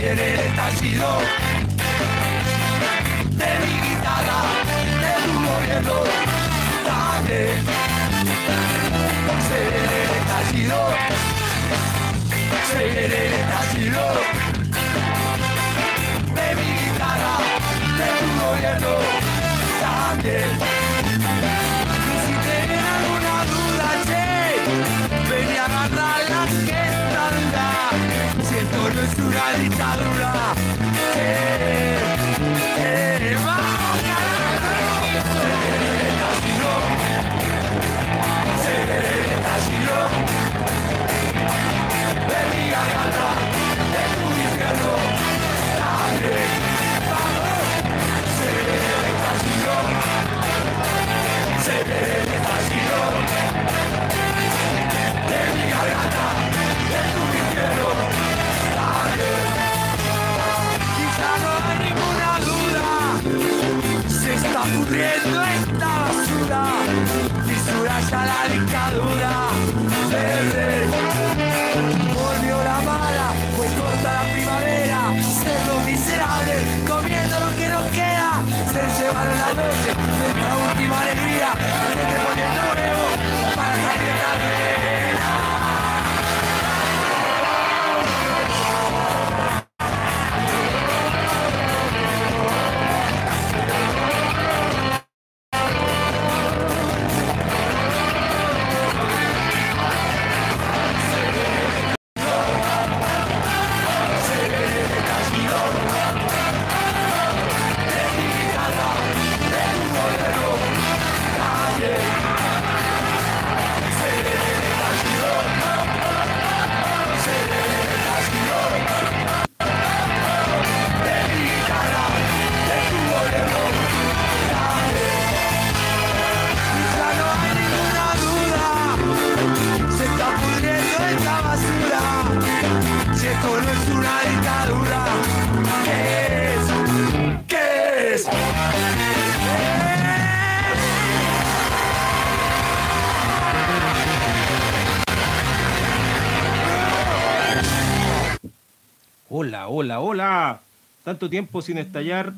viene el estallido de mi guitarra, de tu gobierno, también se viene el estallido, se viene el estallido de mi guitarra, de tu gobierno, también. Eh, ya la dictadura. Hola, hola, hola. Tanto tiempo sin estallar.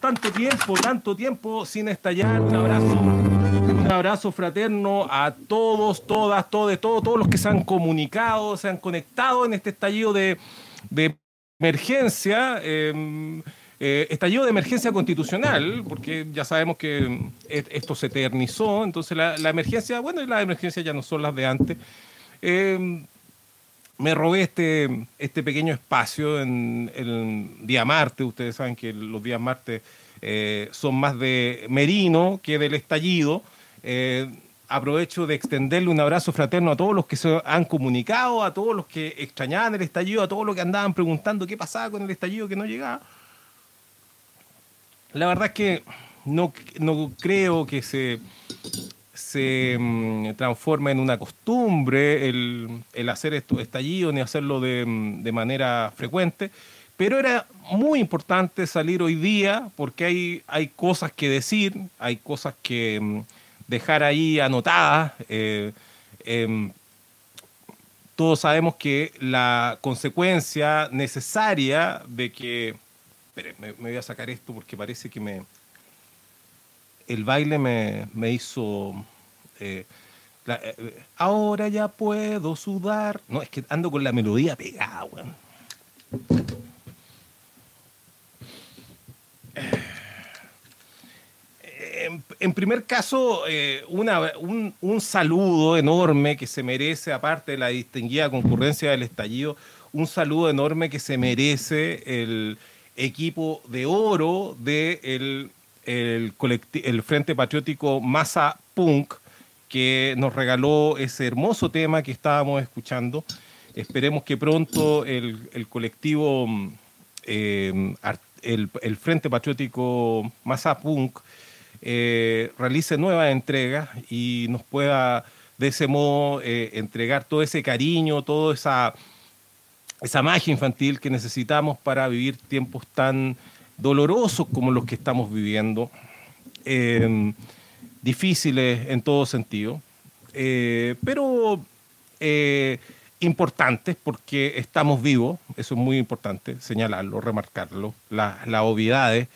Tanto tiempo, tanto tiempo sin estallar. Un abrazo, un abrazo fraterno a todos, todas, todos, todos, todos los que se han comunicado, se han conectado en este estallido de, de emergencia. eh, eh, estallido de emergencia constitucional, porque ya sabemos que eh, esto se eternizó, entonces la, emergencia, bueno, y las emergencias ya no son las de antes. Eh, me robé este, este pequeño espacio en el día martes. Ustedes saben que los días martes eh, son más de Merino que del estallido. Eh, aprovecho de extenderle un abrazo fraterno a todos los que se han comunicado, a todos los que extrañaban el estallido, a todos los que andaban preguntando qué pasaba con el estallido que no llegaba. La verdad es que no, no creo que se, se mm, transforme en una costumbre el, el hacer estos estallidos ni hacerlo de, mm, de manera frecuente. Pero era muy importante salir hoy día porque hay, hay cosas que decir, hay cosas que mm, dejar ahí anotadas. eh, em, todos sabemos que la consecuencia necesaria de que... Espere, me voy a sacar esto porque parece que me... El baile me, me hizo... eh, eh, ahora ya puedo sudar. No, es que ando con la melodía pegada, weón. En, en primer caso, eh, una- un, un saludo enorme que se merece, aparte de la distinguida concurrencia del estallido, un saludo enorme que se merece el equipo de oro del de el, Frente Patriótico Masa Punk, que nos regaló ese hermoso tema que estábamos escuchando. Esperemos que pronto el, el colectivo, eh, el Frente Patriótico Masa Punk, eh, realice nuevas entregas y nos pueda de ese modo eh, entregar todo ese cariño, toda esa, esa magia infantil que necesitamos para vivir tiempos tan dolorosos como los que estamos viviendo, eh, difíciles en todo sentido, eh, pero eh, importantes porque estamos vivos, eso es muy importante, señalarlo, remarcarlo, La- las obviedades.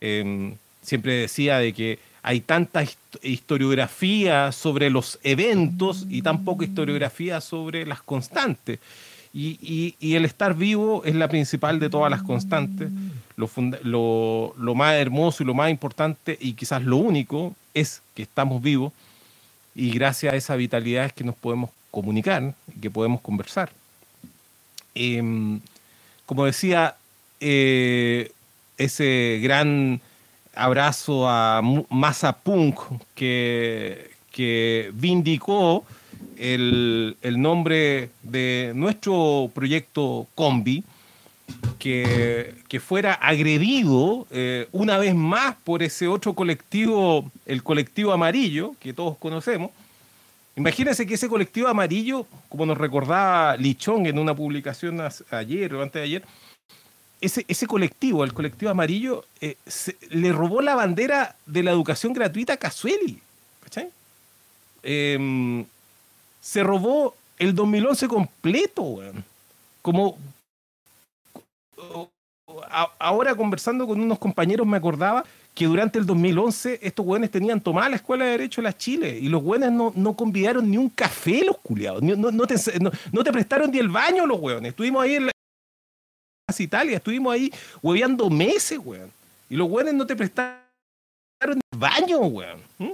eh, siempre decía de que hay tanta hist- historiografía sobre los eventos y tan poca historiografía sobre las constantes. Y, el estar vivo es la principal de todas las constantes. Lo, más hermoso y lo más importante y quizás lo único es que estamos vivos y gracias a esa vitalidad es que nos podemos comunicar y que podemos conversar. Em, como decía, eh, ese gran abrazo a Masa Punk que, que vindicó el, el nombre de nuestro proyecto Combi, que, que fuera agredido eh, una vez más por ese otro colectivo, el colectivo amarillo, que todos conocemos. Imagínense que ese colectivo amarillo, como nos recordaba Lichón en una publicación ayer o antes de ayer, ese, ese colectivo, el colectivo amarillo, eh, le robó la bandera de la educación gratuita a Casueli. ¿cachai? Em, se robó el 2011 completo, weón. Como ahora conversando con unos compañeros me acordaba que durante el 2011 estos güeyes tenían tomada la Escuela de Derecho de la Chile y los güeyes no, no convidaron ni un café los culiados, no, no te, no- te prestaron ni el baño los güeyes. Estuvimos ahí en la Italia, estuvimos ahí hueveando meses, weón. Y los güeyes no te prestaron ni el baño. ¿Mm?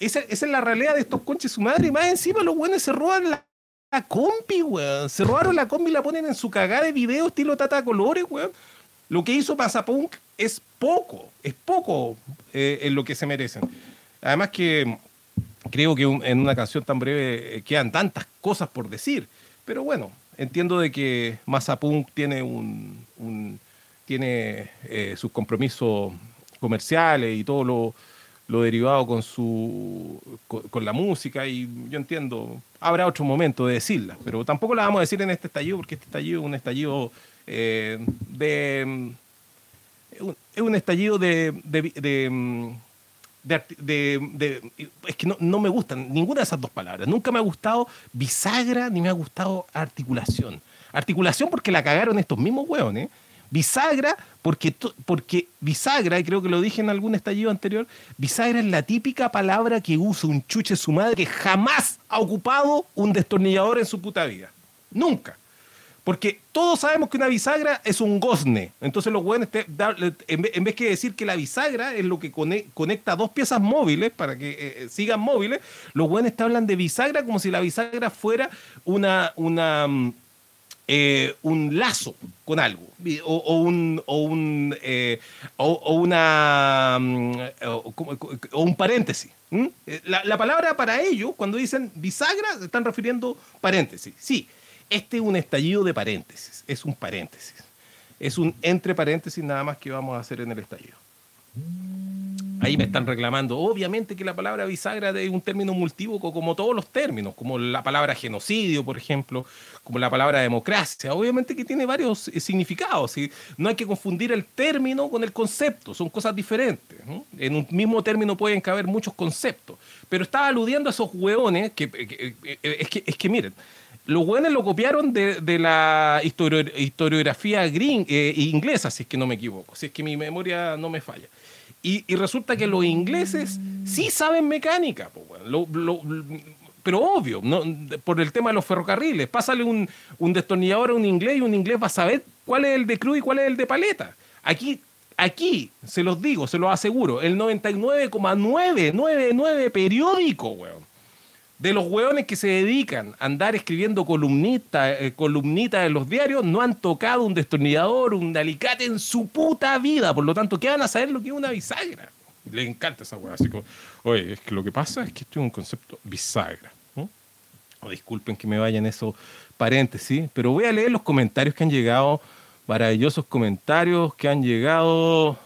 Esa, esa es la realidad de estos conches su madre. Y más encima los güeyes se roban la, la combi, weón. Se robaron la combi y la ponen en su cagada de video estilo tata colores, weón. Lo que hizo Pasapunk es poco, es poco eh, en lo que se merecen. Además que creo que en una canción tan breve eh, quedan tantas cosas por decir. Pero bueno, entiendo de que Mazapunk tiene un, un- tiene eh, sus compromisos comerciales y todo lo, lo derivado con su con, la música y yo entiendo habrá otro momento de decirla pero tampoco la vamos a decir en este estallido porque este estallido es un estallido eh, de es un- es un estallido de, mm, de- de- es que no, no me gustan ninguna de esas dos palabras. Nunca me ha gustado bisagra ni me ha gustado articulación. Articulación porque la cagaron estos mismos hueones. Bisagra porque, porque bisagra, y creo que lo dije en algún estallido anterior, bisagra es la típica palabra que usa un chuche su madre que jamás ha ocupado un destornillador en su puta vida. Nunca. Porque todos sabemos que una bisagra es un gozne. Entonces los buenos, en vez, que decir que la bisagra es lo que cone- conecta dos piezas móviles para que eh, eh, sigan móviles, los buenos te hablan de bisagra como si la bisagra fuera una, una, mm, eh, un lazo con algo. O, un, o, un, eh, o, una, mm, o, un paréntesis. Eh, La, la palabra para ellos, cuando dicen bisagra, se están refiriendo paréntesis. Sí, este es un estallido de paréntesis, es un paréntesis. Es un entre paréntesis nada más que vamos a hacer en el estallido. Ahí me están reclamando, obviamente que la palabra bisagra es un término multívoco como todos los términos, como la palabra genocidio, por ejemplo, como la palabra democracia. Obviamente que tiene varios eh, significados y no hay que confundir el término con el concepto, son cosas diferentes. En un mismo término pueden caber muchos conceptos, pero estaba aludiendo a esos hueones que, es, que es que miren, los hueones lo copiaron de, la historiografía eh, inglesa, si es que no me equivoco, si es que mi memoria no me falla. Y, resulta que los ingleses sí saben mecánica, pero obvio, por el tema de los ferrocarriles. Pásale un, destornillador a un inglés y un inglés va a saber cuál es el de cruz y cuál es el de paleta. Aquí, aquí, se los digo, se los aseguro, el 99,999 periódico, weón de los hueones que se dedican a andar escribiendo columnitas eh, columnita en los diarios no han tocado un destornillador, un alicate en su puta vida. Por lo tanto, ¿qué van a saber lo que es una bisagra? Le encanta esa hueá. Así como, oye, es que lo que pasa es que esto es un concepto bisagra. O disculpen que me vayan esos paréntesis, pero voy a leer los comentarios que han llegado, maravillosos comentarios que han llegado.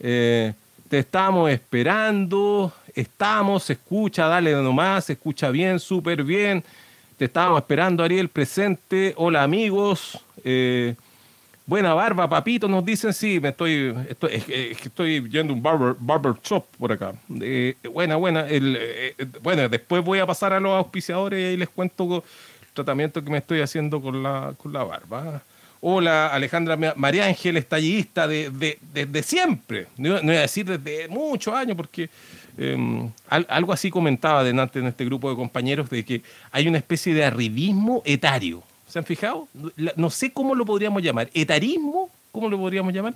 Eh, te estamos esperando estamos, se escucha, dale nomás, se escucha bien, súper bien. Te estábamos esperando, Ariel, presente. Hola, amigos. Eh, buena barba, papito, nos dicen. Sí, me estoy, estoy, estoy yendo un barber, barber shop por acá. Eh, buena, buena. Eh, bueno, después voy a pasar a los auspiciadores y les cuento el tratamiento que me estoy haciendo con la, con la barba. Hola, Alejandra María Ángel, estallista de, de, siempre. No, no, voy a decir desde muchos años, porque Em, algo así comentaba delante en este grupo de compañeros de que hay una especie de arribismo etario. ¿Se han fijado? No sé cómo lo podríamos llamar. ¿Etarismo? ¿Cómo lo podríamos llamar?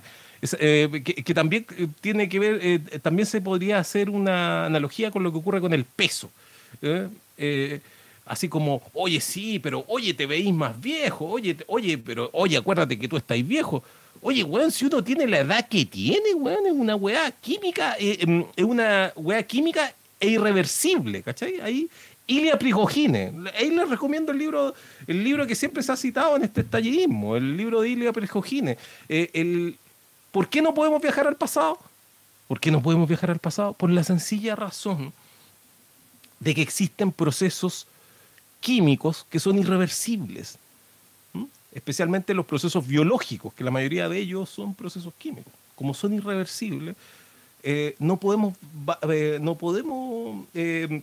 Eh, que, también eh, tiene que ver, eh, también se podría hacer una analogía con lo que ocurre con el peso. así como, oye, sí, pero oye, te veís más viejo, oye, oye, pero oye, acuérdate que tú estás viejo. Oye, weón, si uno tiene la edad que tiene, weón, es una weá química, eh, em, es una weá química e irreversible, ¿cachai? Ahí, Ilia Prigogine. Ahí les recomiendo el libro, el libro que siempre se ha citado en este estallismo, el libro de Ilia Prigogine. Eh, el, ¿Por qué no podemos viajar al pasado? ¿Por qué no podemos viajar al pasado? Por la sencilla razón de que existen procesos químicos que son irreversibles especialmente los procesos biológicos, que la mayoría de ellos son procesos químicos. Como son irreversibles, eh, no podemos, eh, no podemos eh,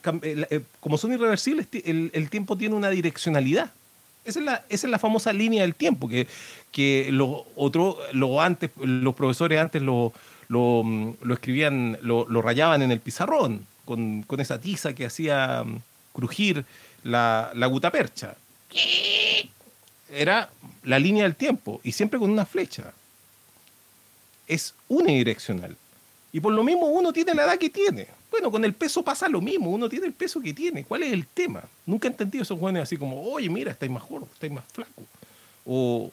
como son irreversibles, el, tiempo tiene una direccionalidad. Esa es la, esa es la famosa línea del tiempo, que, que los, lo antes, los profesores antes lo, lo, escribían, lo, rayaban en el pizarrón, con, con, esa tiza que hacía mm, crujir la, la gutapercha era la línea del tiempo y siempre con una flecha. Es unidireccional. Y por lo mismo uno tiene la edad que tiene. Bueno, con el peso pasa lo mismo, uno tiene el peso que tiene. ¿Cuál es el tema? Nunca he entendido esos jóvenes así como, oye, mira, estáis más gordo, estáis más flaco. O,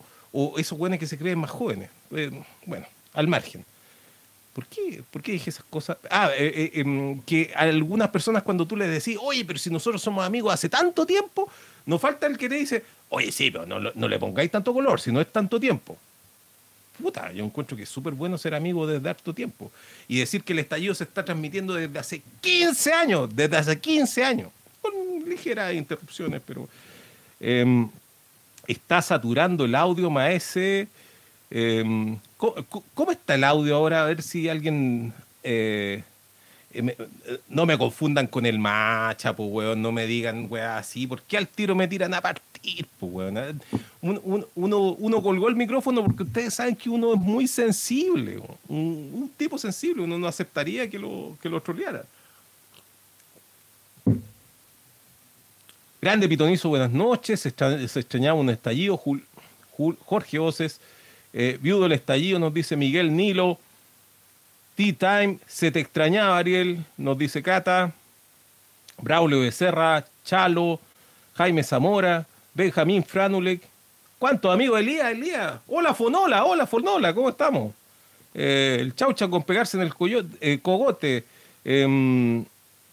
esos jóvenes que se creen más jóvenes. Eh, bueno, al margen. ¿Por qué? ¿Por qué dije esas cosas? Ah, eh, eh, em, que algunas personas cuando tú les decís, oye, pero si nosotros somos amigos hace tanto tiempo, nos falta el que te dice, oye, sí, pero no, no le pongáis tanto color, si no es tanto tiempo. Puta, yo encuentro que es súper bueno ser amigo desde harto tiempo. Y decir que el estallido se está transmitiendo desde hace 15 años, desde hace 15 años, con ligeras interrupciones, pero em, está saturando el audio, maese. Em, ¿cómo, está el audio ahora? A ver si alguien... Eh, eh, eh, no me confundan con el macha, pues, weón, no me digan, weón, así, ¿por qué al tiro me tiran a partir, pues, weón? uno, colgó el micrófono porque ustedes saben que uno es muy sensible, un, tipo sensible, uno no aceptaría que lo, que lo troleara. Grande Pitonizo, buenas noches, se, extrañaba un estallido, Jorge Oces, eh, viudo del estallido, nos dice Miguel Nilo, Tea Time, se te extrañaba, Ariel, nos dice Cata. Braulio Becerra, Chalo, Jaime Zamora, Benjamín Franulek. ¿Cuántos amigos? Elías, Elías. Hola Fonola, hola Fonola, ¿cómo estamos? Eh, el chaucha con pegarse en el eh, cogote. Em,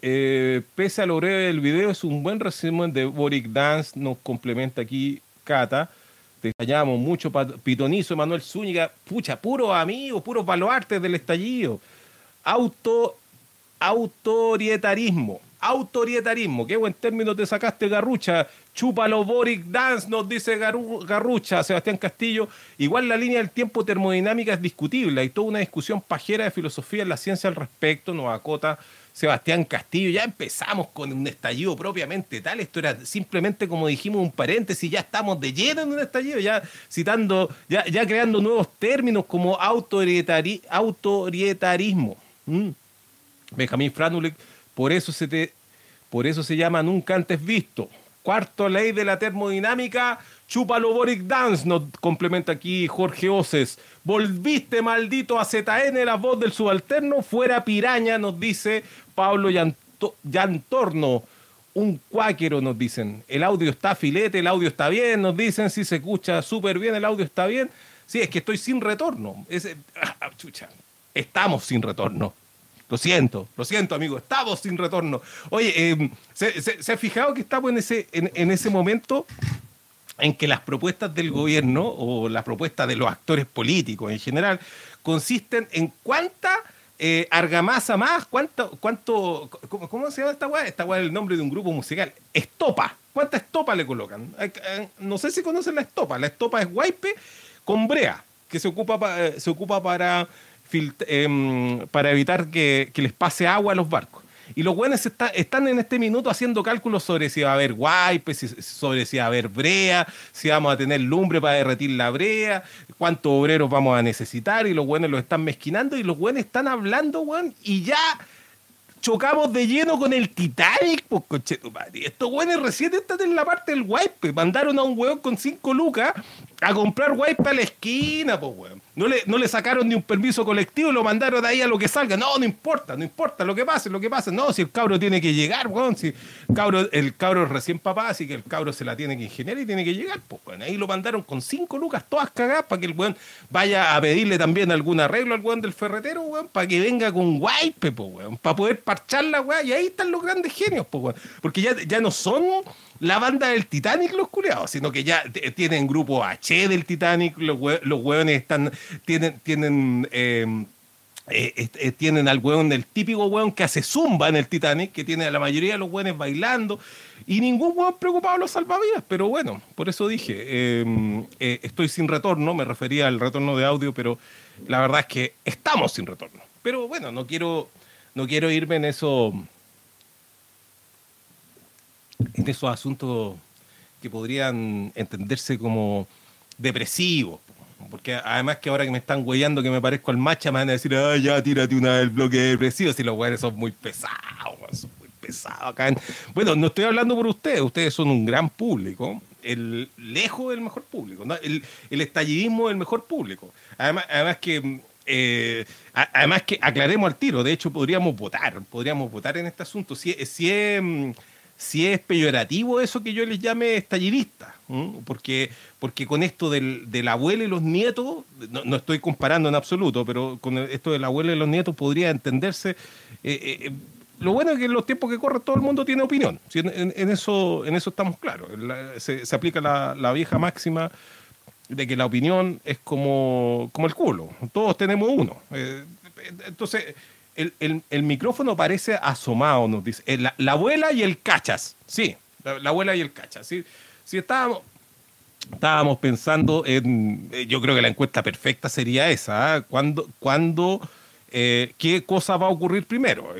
eh, pese a lo breve del video, es un buen resumen de Boric Dance, nos complementa aquí Cata. Te extrañamos mucho, Pitonizo, Manuel Zúñiga, pucha, puros amigos, puros baluartes del estallido. auto, autoritarismo. Autoritarismo, qué buen término te sacaste, Garrucha. Chúpalo, Boric Dance, nos dice Garu- Garrucha, Sebastián Castillo. Igual la línea del tiempo termodinámica es discutible. Hay toda una discusión pajera de filosofía en la ciencia al respecto, nos acota Sebastián Castillo. Ya empezamos con un estallido propiamente tal. Esto era simplemente, como dijimos, un paréntesis. Ya estamos de lleno en un estallido, ya citando, ya, creando nuevos términos como autoritari- autoritarismo. Mm. Benjamín Franulik, por eso se te, por eso se llama nunca antes visto. Cuarto ley de la termodinámica, chúpalo Boric Dance, nos complementa aquí Jorge Oces. Volviste maldito a ZN, la voz del subalterno, fuera piraña, nos dice Pablo Llanto- Llantorno. Un cuáquero, nos dicen. El audio está filete, el audio está bien, nos dicen. Si se escucha súper bien, el audio está bien. Sí, es que estoy sin retorno. Ese- ah, chucha. Estamos sin retorno. Lo siento, lo siento, amigo, estamos sin retorno. Oye, eh, ¿se, se, se ha fijado que estamos en ese, en, en ese momento en que las propuestas del gobierno o las propuestas de los actores políticos en general consisten en cuánta eh, argamasa más, cuánto, cuánto ¿cómo, cómo se llama esta weá? Esta weá es el nombre de un grupo musical. Estopa. ¿Cuánta estopa le colocan? Eh, eh, No sé si conocen la estopa. La estopa es guaype con brea, que se ocupa, pa- se ocupa para, em, para evitar que, que les pase agua a los barcos. Y los buenos está- están en este minuto haciendo cálculos sobre si va a haber si- sobre si va a haber brea, si vamos a tener lumbre para derretir la brea, cuántos obreros vamos a necesitar, y los buenos los están mezquinando, y los buenos están hablando, weón, y ya chocamos de lleno con el Titanic, pues conchetumare. Estos güeyes recién están en la parte del wipe. Mandaron a un weón con 5 lucas a comprar wipe a la esquina, pues weón. No le, no le sacaron ni un permiso colectivo, lo mandaron ahí a lo que salga. No, no importa, no importa lo que pase, lo que pase. No, si el cabro tiene que llegar, weón. Si el cabro, el cabro es recién papá, así que el cabro se la tiene que ingeniar y tiene que llegar, pues weón. Ahí lo mandaron con 5 lucas todas cagadas para que el weón vaya a pedirle también algún arreglo al weón del ferretero, weón, para que venga con wipe, pues weón, para poder parchar la weá. Y ahí están los grandes genios, pues weón. Porque ya, ya no son la banda del Titanic los culiados, sino que ya tienen grupo H del Titanic, los, hue- hueones están, tienen, tienen, eh, eh, eh, tienen al hueón, el típico hueón que hace zumba en el Titanic, que tiene a la mayoría de los hueones bailando, y ningún hueón preocupado los salvavidas, pero bueno, por eso dije, eh, estoy sin retorno, me refería al retorno de audio, pero la verdad es que estamos sin retorno. Pero bueno, no quiero, no quiero irme en eso en esos asuntos que podrían entenderse como depresivos. Porque además que ahora que me están huellando que me parezco al macha, me van a decir, ah, ya tírate una del bloque depresivo, si los güeyes son muy pesados, son muy pesados acá. en- Bueno, no estoy hablando por ustedes, ustedes son un gran público, el lejos del mejor público, el, el estallidismo del mejor público. Además, además que eh, además que aclaremos al tiro, de hecho podríamos votar, podríamos votar en este asunto. Si, si es si es peyorativo eso que yo les llame estallidista, porque, porque con esto del, del abuelo y los nietos, no, no estoy comparando en absoluto, pero con esto del abuelo y los nietos podría entenderse. eh, eh, eh, lo bueno es que en los tiempos que corren todo el mundo tiene opinión, en, eso, en eso estamos claros. La- se, aplica la, la vieja máxima de que la opinión es como, como el culo, todos tenemos uno. Entonces, el, el- el micrófono parece asomado, nos dice. Eh, La, la abuela y el cachas, sí, la, la abuela y el cachas. Sí, sí estábamos, estábamos pensando en, eh, yo creo que la encuesta perfecta sería esa, ¿ah? ¿Cuándo, cuándo, eh, qué cosa va a ocurrir primero?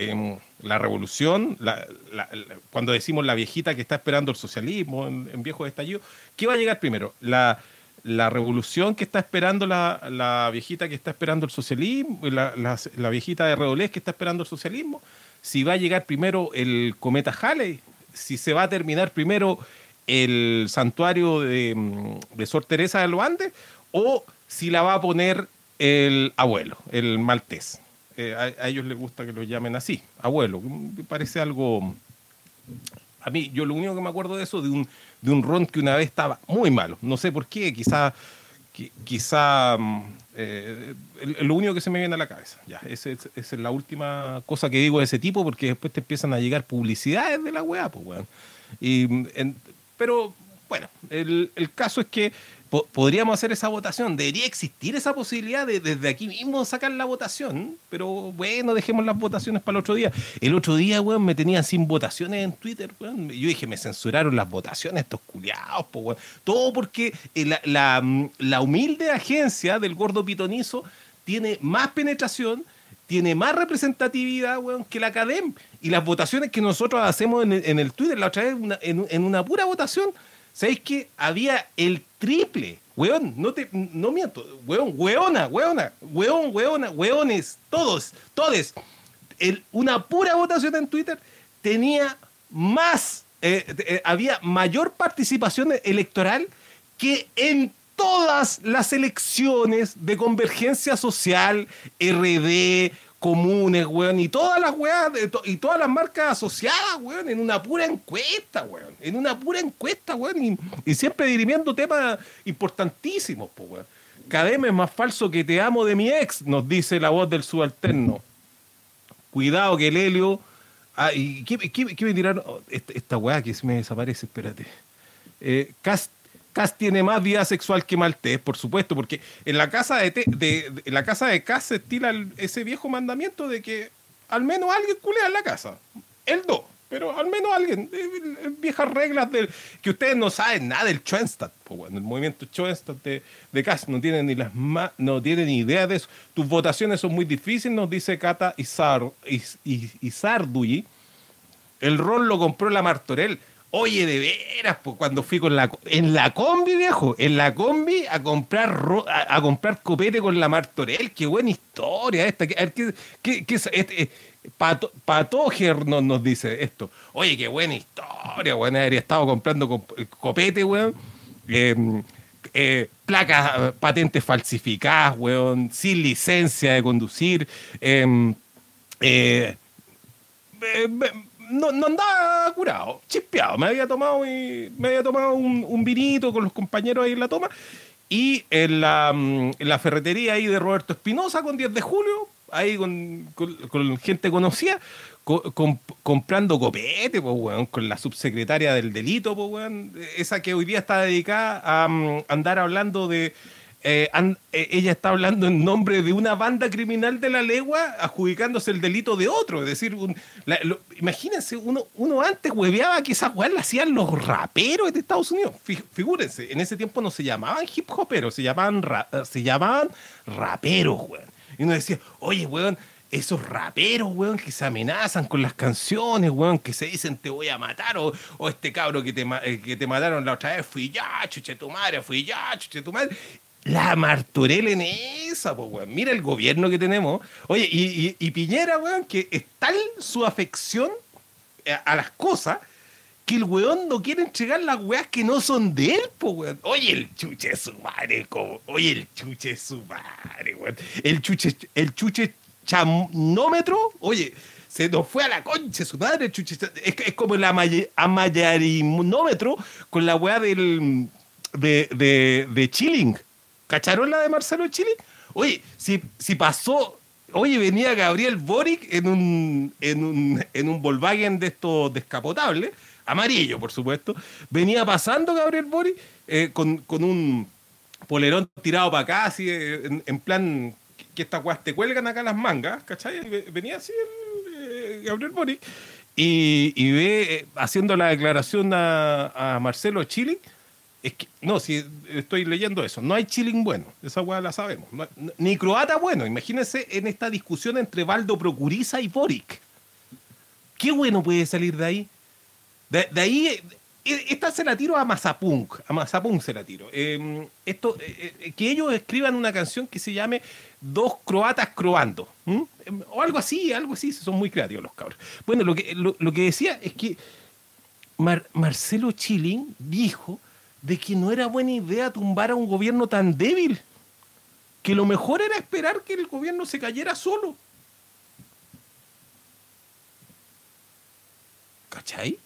La revolución, la- la- la- cuando decimos la viejita que está esperando el socialismo en, en viejo estallido, ¿qué va a llegar primero? La, la revolución que está esperando la, la viejita que está esperando el socialismo, la, la- la viejita de Redolés que está esperando el socialismo, si va a llegar primero el cometa Halley, si se va a terminar primero el santuario de, mm, de Sor Teresa de los Andes, o si la va a poner el abuelo, el maltés. Eh, a, a ellos les gusta que lo llamen así, abuelo. Parece algo a mí, yo lo único que me acuerdo de eso, de un, de un ron que una vez estaba muy malo. No sé por qué, quizá, qui- quizá, mm, eh, lo único que se me viene a la cabeza. Ya, esa es, la última cosa que digo de ese tipo, porque después te empiezan a llegar publicidades de la weá, pues, weón. Y, mm, pero, bueno, el, el caso es que po- podríamos hacer esa votación. Debería existir esa posibilidad de desde aquí mismo sacar la votación. Pero bueno, dejemos las votaciones para el otro día. El otro día, weón, me tenían sin votaciones en Twitter, weón. Yo dije, me censuraron las votaciones estos culiados, po, weón. Todo porque eh, la, mm, la humilde agencia del gordo pitonizo tiene más penetración, tiene más representatividad, weón, que la academia. Y las votaciones que nosotros hacemos en el, en el Twitter, la otra vez, en, en una pura votación, ¿sabéis que había el triple? Weón, no te, no miento, weón, weona, weona, weón, weona, weones, todos, todes. El- una pura votación en Twitter tenía más, eh, eh, había mayor participación electoral que en todas las elecciones de convergencia social, RD, comunes, weón, y todas las weas, de y todas las marcas asociadas, weón, en una pura encuesta, weón, en una pura encuesta, weón, y, siempre dirimiendo temas importantísimos, pues, weón. Cademe es más falso que te amo de mi ex, nos dice la voz del subalterno. Cuidado que el helio. Ah, ¿y qué me tiraron? Oh, esta, esta weá que se me desaparece, espérate. Eh, Cast, Cast tiene más vida sexual que Maltés, por supuesto, porque en la casa de, Te- la casa de Cast se estila el- ese viejo mandamiento de que al menos alguien culea en la casa. Él no, pero al menos alguien. Eh, eh, viejas reglas del que ustedes no saben nada del Schoenstatt, pues, el movimiento Schoenstatt de, de Cast no tienen ni las ma- no tienen ni idea de eso. Tus votaciones son muy difíciles, nos dice Cata Izar, Iz-. El rol lo compró la Martorell. Oye, de veras, cuando fui con la en la combi, viejo, en la combi a comprar a, comprar copete con la Martorell, qué buena historia esta. ¿Qué, a qué- qué- qué es- este, eh, Pato, Patóger nos, nos dice esto. Oye, qué buena historia, weón. Habría estado comprando cop- copete, weón. Eh, eh, placas, eh, patentes falsificadas, weón, sin licencia de conducir. em, eh, eh, no, no andaba curado, chispeado. Me había tomado, y- me había tomado un, un vinito con los compañeros ahí en la toma. Y en la, mm, en la ferretería ahí de Roberto Espinosa con 10 de julio, ahí con, con- con gente conocida, co- com- comprando copete, pues, weón, con la subsecretaria del delito, pues, weón, esa que hoy día está dedicada a mm, andar hablando de... eh, eh, ella está hablando en nombre de una banda criminal de la legua, adjudicándose el delito de otro. Es decir, un- la- imagínense, uno, uno antes hueveaba que esas weas las hacían los raperos de Estados Unidos. Fi- Figúrense, en ese tiempo no se llamaban hip hoperos, se llamaban, ra- se llamaban raperos, weón. Y uno decía, oye, weón, esos raperos, weón, que se amenazan con las canciones, weón, que se dicen te voy a matar, o, o este cabro que te, eh, que te mataron la otra vez, fui ya, chuche tu madre, fui ya, chuche tu madre. La Martorell en esa, pues, weón. Mira el gobierno que tenemos. Oye, y, Piñera, weón, que es tal su afección a, a las cosas que el weón no quiere entregar las weas que no son de él, pues, weón. Oye, el chuche su madre, como, oye, el chuche su madre, weón. El chuche, el chuche oye, se nos fue a la concha su madre, el chuche. Es, es como el amaya- amayarinómetro con la wea del, de, de, de Chilling. ¿Cacharon la de Marcelo Chilling? Oye, si, si pasó Oye, venía Gabriel Boric en un, en un, en un Volkswagen de estos descapotables, amarillo, por supuesto. Venía pasando Gabriel Boric eh, con, con un polerón tirado para acá, así, eh, en, plan que- estas guas te cuelgan acá las mangas, ¿cachai? Venía así eh, Gabriel Boric y, ve haciendo la declaración a, a Marcelo Chilling. Es que, no, si estoy leyendo eso, no hay chilling bueno, esa weá la sabemos. No- no- ni croata bueno, imagínense en esta discusión entre Valdo Procuriza y Boric. ¿Qué bueno puede salir de ahí? De, ahí, eh, eh, esta se la tiro a Mazapunk, a Mazapunk se la tiro. Eh, esto, que ellos escriban una canción que se llame Dos croatas croando, o algo así, algo así, son muy creativos los cabros. Bueno, lo que, lo, lo que decía es que Mar- Marcelo Chilling dijo de que no era buena idea tumbar a un gobierno tan débil, que lo mejor era esperar que el gobierno se cayera solo. ¿Cachai?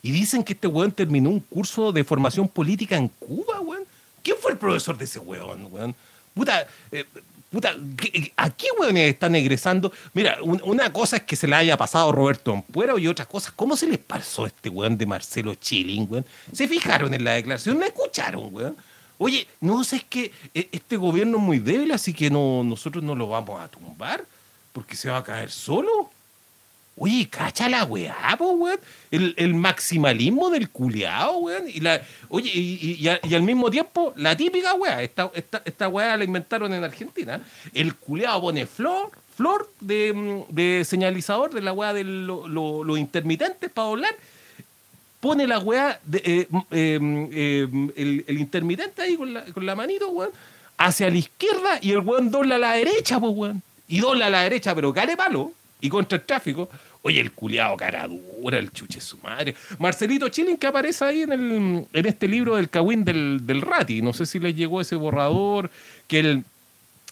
Y dicen que este weón terminó un curso de formación política en Cuba, weón. ¿Quién fue el profesor de ese weón, weón? Puta, eh, puta, ¿qué- ¿a qué weones están egresando? Mira, un- una cosa es que se le haya pasado Roberto Ampuero y otra cosa, ¿cómo se les pasó este weón de Marcelo Chilling, weón? ¿Se fijaron en la declaración? ¿La escucharon, weón? Oye, no sé, es que eh, este gobierno es muy débil, así que no, nosotros no lo vamos a tumbar porque se va a caer solo. Oye, cacha la weá, po, weón. El, el maximalismo del culeado, weón. Y la, oye, y, al mismo tiempo, la típica weá. Esta, esta, esta weá la inventaron en Argentina. El culeado pone flor, flor de, mm, de señalizador de la weá de lo- lo- los intermitentes para doblar. Pone la weá, de, eh, eh, eh, el, intermitente ahí con la, con la manito, weón, hacia la izquierda y el weón dobla a la derecha, pues, weón. Y dobla a la derecha, pero care palo y contra el tráfico. Oye, el culiado cara dura, el chuche su madre. Marcelito Chilling que aparece ahí en, el, en este libro del Cawin del, del Rati. No sé si les llegó ese borrador, que el,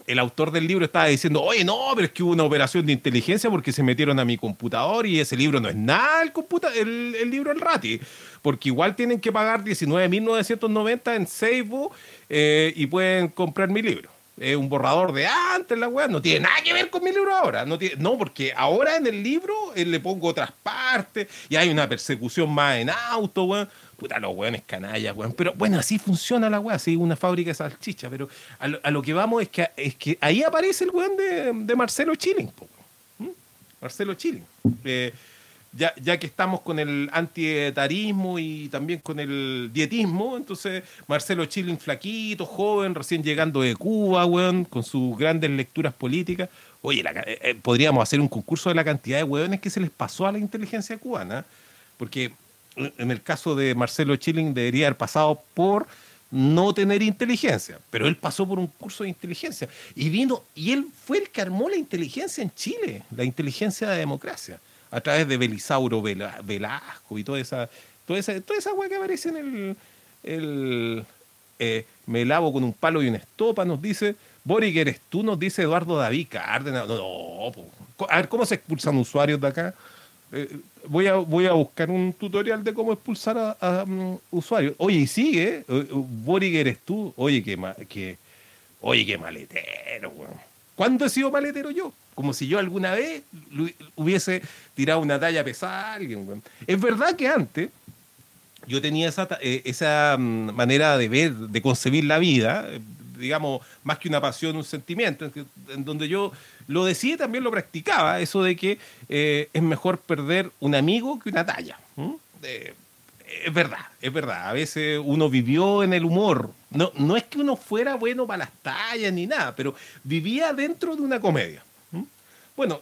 el autor del libro estaba diciendo, oye, no, pero es que hubo una operación de inteligencia porque se metieron a mi computador y ese libro no es nada el, computa el, el libro del Rati. Porque igual tienen que pagar 19.990 en Seibo eh, y pueden comprar mi libro. Es un borrador de antes, la weá. No tiene nada que ver con mi libro ahora. No, tiene, no porque ahora en el libro eh, le pongo otras partes y hay una persecución más en auto, weón. Puta, los weones canallas, weón. Pero bueno, así funciona la weá, así una fábrica de salchicha. Pero a lo, a lo que vamos es que, es que ahí aparece el weón de, de Marcelo Chilling. ¿Mm? Marcelo Chilling. Eh, ya, ya que estamos con el antietarismo y también con el dietismo, entonces Marcelo Chilling flaquito, joven, recién llegando de Cuba, weón, con sus grandes lecturas políticas. Oye, eh, eh, podríamos hacer un concurso de la cantidad de weones que se les pasó a la inteligencia cubana, porque en en el caso de Marcelo Chilling debería haber pasado por no tener inteligencia, pero él pasó por un curso de inteligencia y vino, y él fue el que armó la inteligencia en Chile, la inteligencia de democracia, a través de Belisauro Vela- Velasco y toda esa, toda esa, toda esa que aparece en el, eh, me lavo con un palo y una estopa, nos dice, Boric, eres tú, nos dice Eduardo David Cárdenas. No, a ver, ¿cómo se expulsan usuarios de acá? Eh, voy, a, voy a buscar un tutorial de cómo expulsar a, mm, usuarios. Oye, y sigue, eh, eh, eres tú. Oye, qué, ma- qué- oye, qué maletero, weón. ¿Cuándo he sido maletero yo? Como si yo alguna vez hubiese tirado una talla pesada a alguien. Es verdad que antes yo tenía esa, eh, esa mm, manera de ver, de concebir la vida, eh, digamos, más que una pasión, un sentimiento, en, donde yo lo decía y también lo practicaba, eso de que eh, es mejor perder un amigo que una talla. es verdad, es verdad. A veces uno vivió en el humor. No, no es que uno fuera bueno para las tallas ni nada, pero vivía dentro de una comedia. Bueno,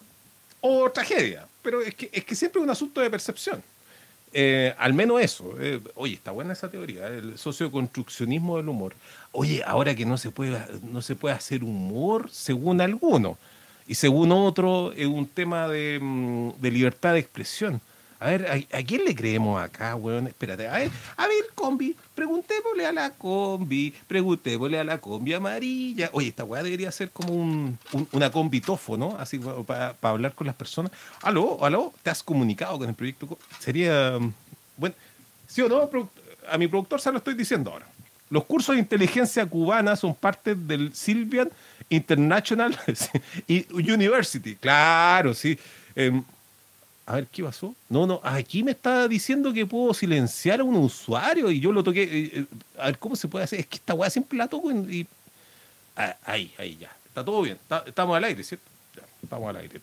o tragedia, pero es que, es que siempre es un asunto de percepción. Eh, al menos eso. eh, oye, está buena esa teoría, el socioconstruccionismo del humor. Oye, ahora que no se puede, no se puede hacer humor según algunos y según otro es un tema de, mm, de libertad de expresión. A ver, ¿a, a quién le creemos acá, weón? Espérate, a ver, a ver, combi, preguntémosle a la combi, preguntémosle a la combi amarilla. Oye, esta weá debería ser como un, un- una combitófono, así para hablar con las personas. Aló, aló, ¿te has comunicado con el proyecto? Sería, mm, bueno, ¿sí o no? A mi productor se lo estoy diciendo ahora. Los cursos de inteligencia cubana son parte del Silvian International University. Claro, sí. Em, a ver, ¿qué pasó? No, no, aquí me está diciendo que puedo silenciar a un usuario y yo lo toqué. eh, eh, a ver, ¿cómo se puede hacer? Es que esta weá siempre la toco y... Ah, Ahí, ahí, ya. Está todo bien. Estamos al aire, ¿cierto? Ya, estamos al aire.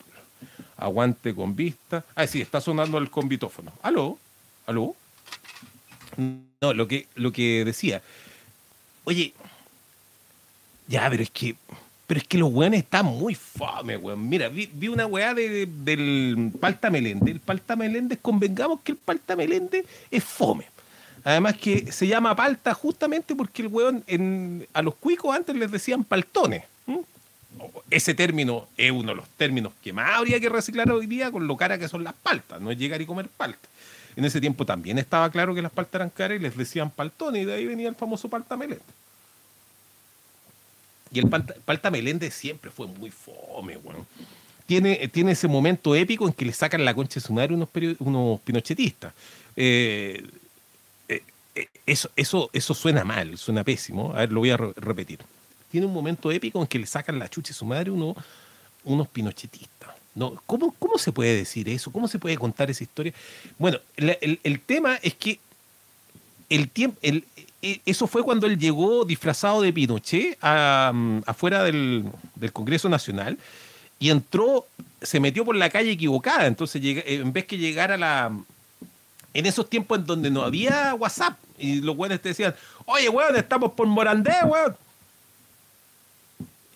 Aguante con vista. Ah, sí, está sonando el convitófono. ¿Aló? ¿Aló? No, lo que, lo que decía. Oye, ya, pero es que. Pero es que los weones están muy fome, weón. Mira, vi, vi una weá de- del Palta Meléndez. El Palta Meléndez, convengamos que el Palta Meléndez es fome. Además que se llama palta justamente porque el weón en- a los cuicos antes les decían paltones. Ese término es uno de los términos que más habría que reciclar hoy día con lo cara que son las paltas, no es llegar y comer palta. En ese tiempo también estaba claro que las paltas eran caras y les decían paltones y de ahí venía el famoso palta Meléndez. Y el palta, palta Meléndez siempre fue muy fome, weón. Tiene, tiene ese momento épico en que le sacan la concha de su madre unos, unos pinochetistas. Eh, eh, eh, eso, eso, eso suena mal, suena pésimo. A ver, lo voy a re- repetir. Tiene un momento épico en que le sacan la chucha de su madre uno- unos pinochetistas. No, ¿cómo, ¿Cómo se puede decir eso? ¿Cómo se puede contar esa historia? Bueno, el, tema es que el tiempo, eh, eso fue cuando él llegó disfrazado de Pinochet a, mm, afuera del, del Congreso Nacional y entró, se metió por la calle equivocada. Entonces, eh, en vez que llegar a la. En esos tiempos en donde no había WhatsApp y los weones te decían, oye, weón, estamos por Morandé, weón.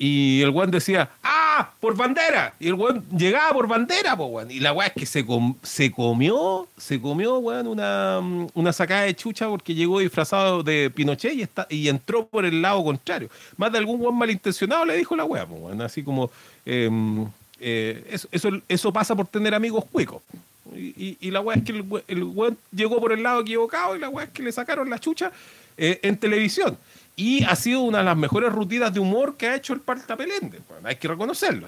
Y el weón decía, ¡ah! ¡Por bandera! Y el weón llegaba por bandera, po, weón. Y la weá es que se, com- se comió, se comió, weón, una, mm, una sacada de chucha porque llegó disfrazado de Pinochet y, está, y entró por el lado contrario. Más de algún weón malintencionado le dijo la weá, po, weón. Así como, em, eh, eso, eso, eso pasa por tener amigos cuicos. Y, y- la weá es que el, el weón llegó por el lado equivocado y la weá es que le sacaron la chucha eh, en televisión. Y ha sido una de las mejores rutinas de humor que ha hecho el Parta Pelende. Hay que reconocerlo.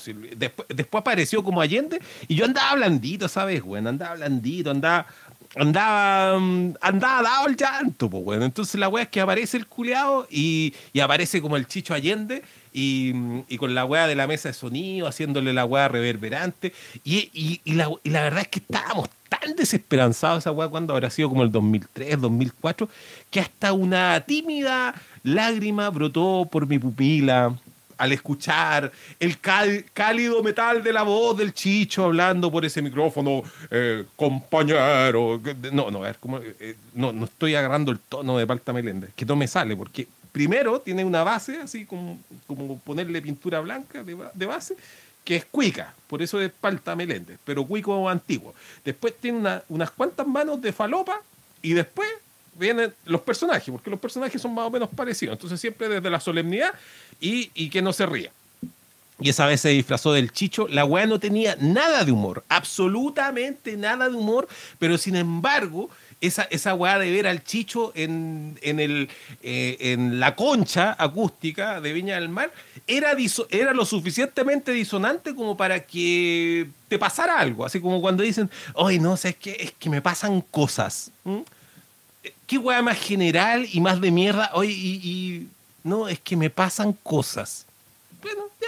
Después, apareció como Allende y yo andaba blandito, ¿sabes? Bueno, andaba blandito, andaba, andaba, mm, andaba dado el llanto, pues, bueno. Entonces la weá es que aparece el culeado y, y aparece como el Chicho Allende y, con la weá de la mesa de sonido, haciéndole la weá reverberante. Y la verdad es que estábamos tan desesperanzados esa weá cuando habrá sido como el 2003, 2004, que hasta una tímida lágrima brotó por mi pupila al escuchar el cálido metal de la voz del Chicho hablando por ese micrófono, eh, compañero. No, no. Eh, no, no estoy agarrando el tono de Palta Meléndez, que no me sale, porque primero tiene una base, así como, como ponerle pintura blanca de, ba- de base, que es cuica, por eso es Palta Meléndez, pero cuico antiguo. Después tiene una- unas cuantas manos de falopa y después vienen los personajes, porque los personajes son más o menos parecidos. Entonces siempre desde la solemnidad y, que no se ría. Y esa vez se disfrazó del chicho. La weá no tenía nada de humor, absolutamente nada de humor, pero sin embargo, esa, esa weá de ver al chicho en, en, el, eh, en la concha acústica de Viña del Mar era, era lo suficientemente disonante como para que te pasara algo. Así como cuando dicen, oye, no sé, es que, es que me pasan cosas. Qué weá más general y más de mierda. Oye, y, no, es que me pasan cosas. Bueno, ya.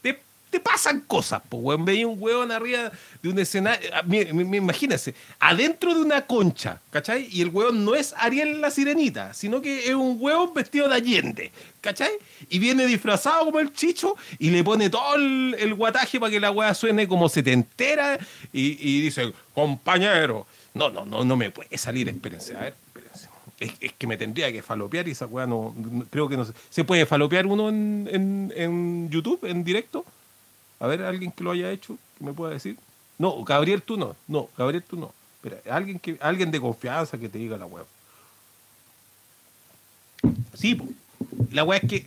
Te, te pasan cosas, pues, weón. Veía un weón arriba de un escenario. ah, Imagínense, adentro de una concha, ¿cachai? Y el weón no es Ariel la sirenita, sino que es un weón vestido de Allende, ¿cachai? Y viene disfrazado como el chicho y le pone todo el, el guataje para que la weá suene como se te entera y, y dice, compañero. No, no, no, no me puede salir, espérense, a ver. Es, que me tendría que falopear y esa weá no, no- creo que no se, ¿se puede falopear uno en, en, en YouTube, en directo. A ver, alguien que lo haya hecho, que me pueda decir. No, Gabriel, tú no. No, Gabriel, tú no. Alguien, que, alguien de confianza que te diga la weá. Sí, la weá es que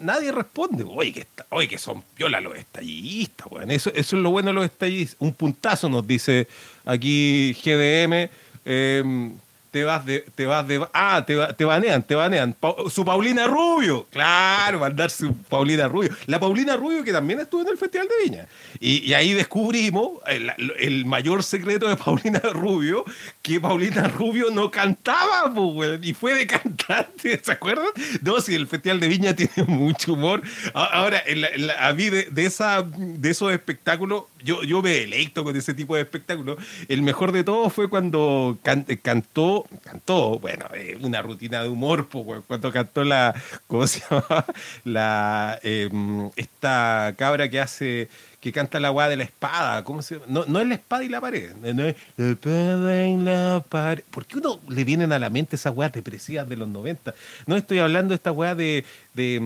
nadie responde. Oye, que, está- oye, que son piola los estallistas, weón. Eso, eso es lo bueno de los estallistas. Un puntazo nos dice aquí GDM. em, te vas de, te vas de, ah, te, te banean, te banean. Su Paulina Rubio, claro, mandar su Paulina Rubio. La Paulina Rubio que también estuvo en el Festival de Viña. Y, ahí descubrimos el, mayor secreto de Paulina Rubio, que Paulina Rubio no cantaba, weón, y fue de cantante, ¿se acuerdan? No, si el Festival de Viña tiene mucho humor. Ahora, a mí de, esa, de esos espectáculos, yo, yo me deleito con ese tipo de espectáculos. El mejor de todo fue cuando can- cantó, cantó, bueno, eh, una rutina de humor, weón, cuando cantó la, ¿cómo se llama? La, em, esta cabra que hace, que canta la weá de la espada, ¿cómo se llama? No, no es la espada y la pared, no es la espada la pared. ¿Por qué uno le vienen a la mente esas weas depresivas de los 90? No estoy hablando de esta weá de, de,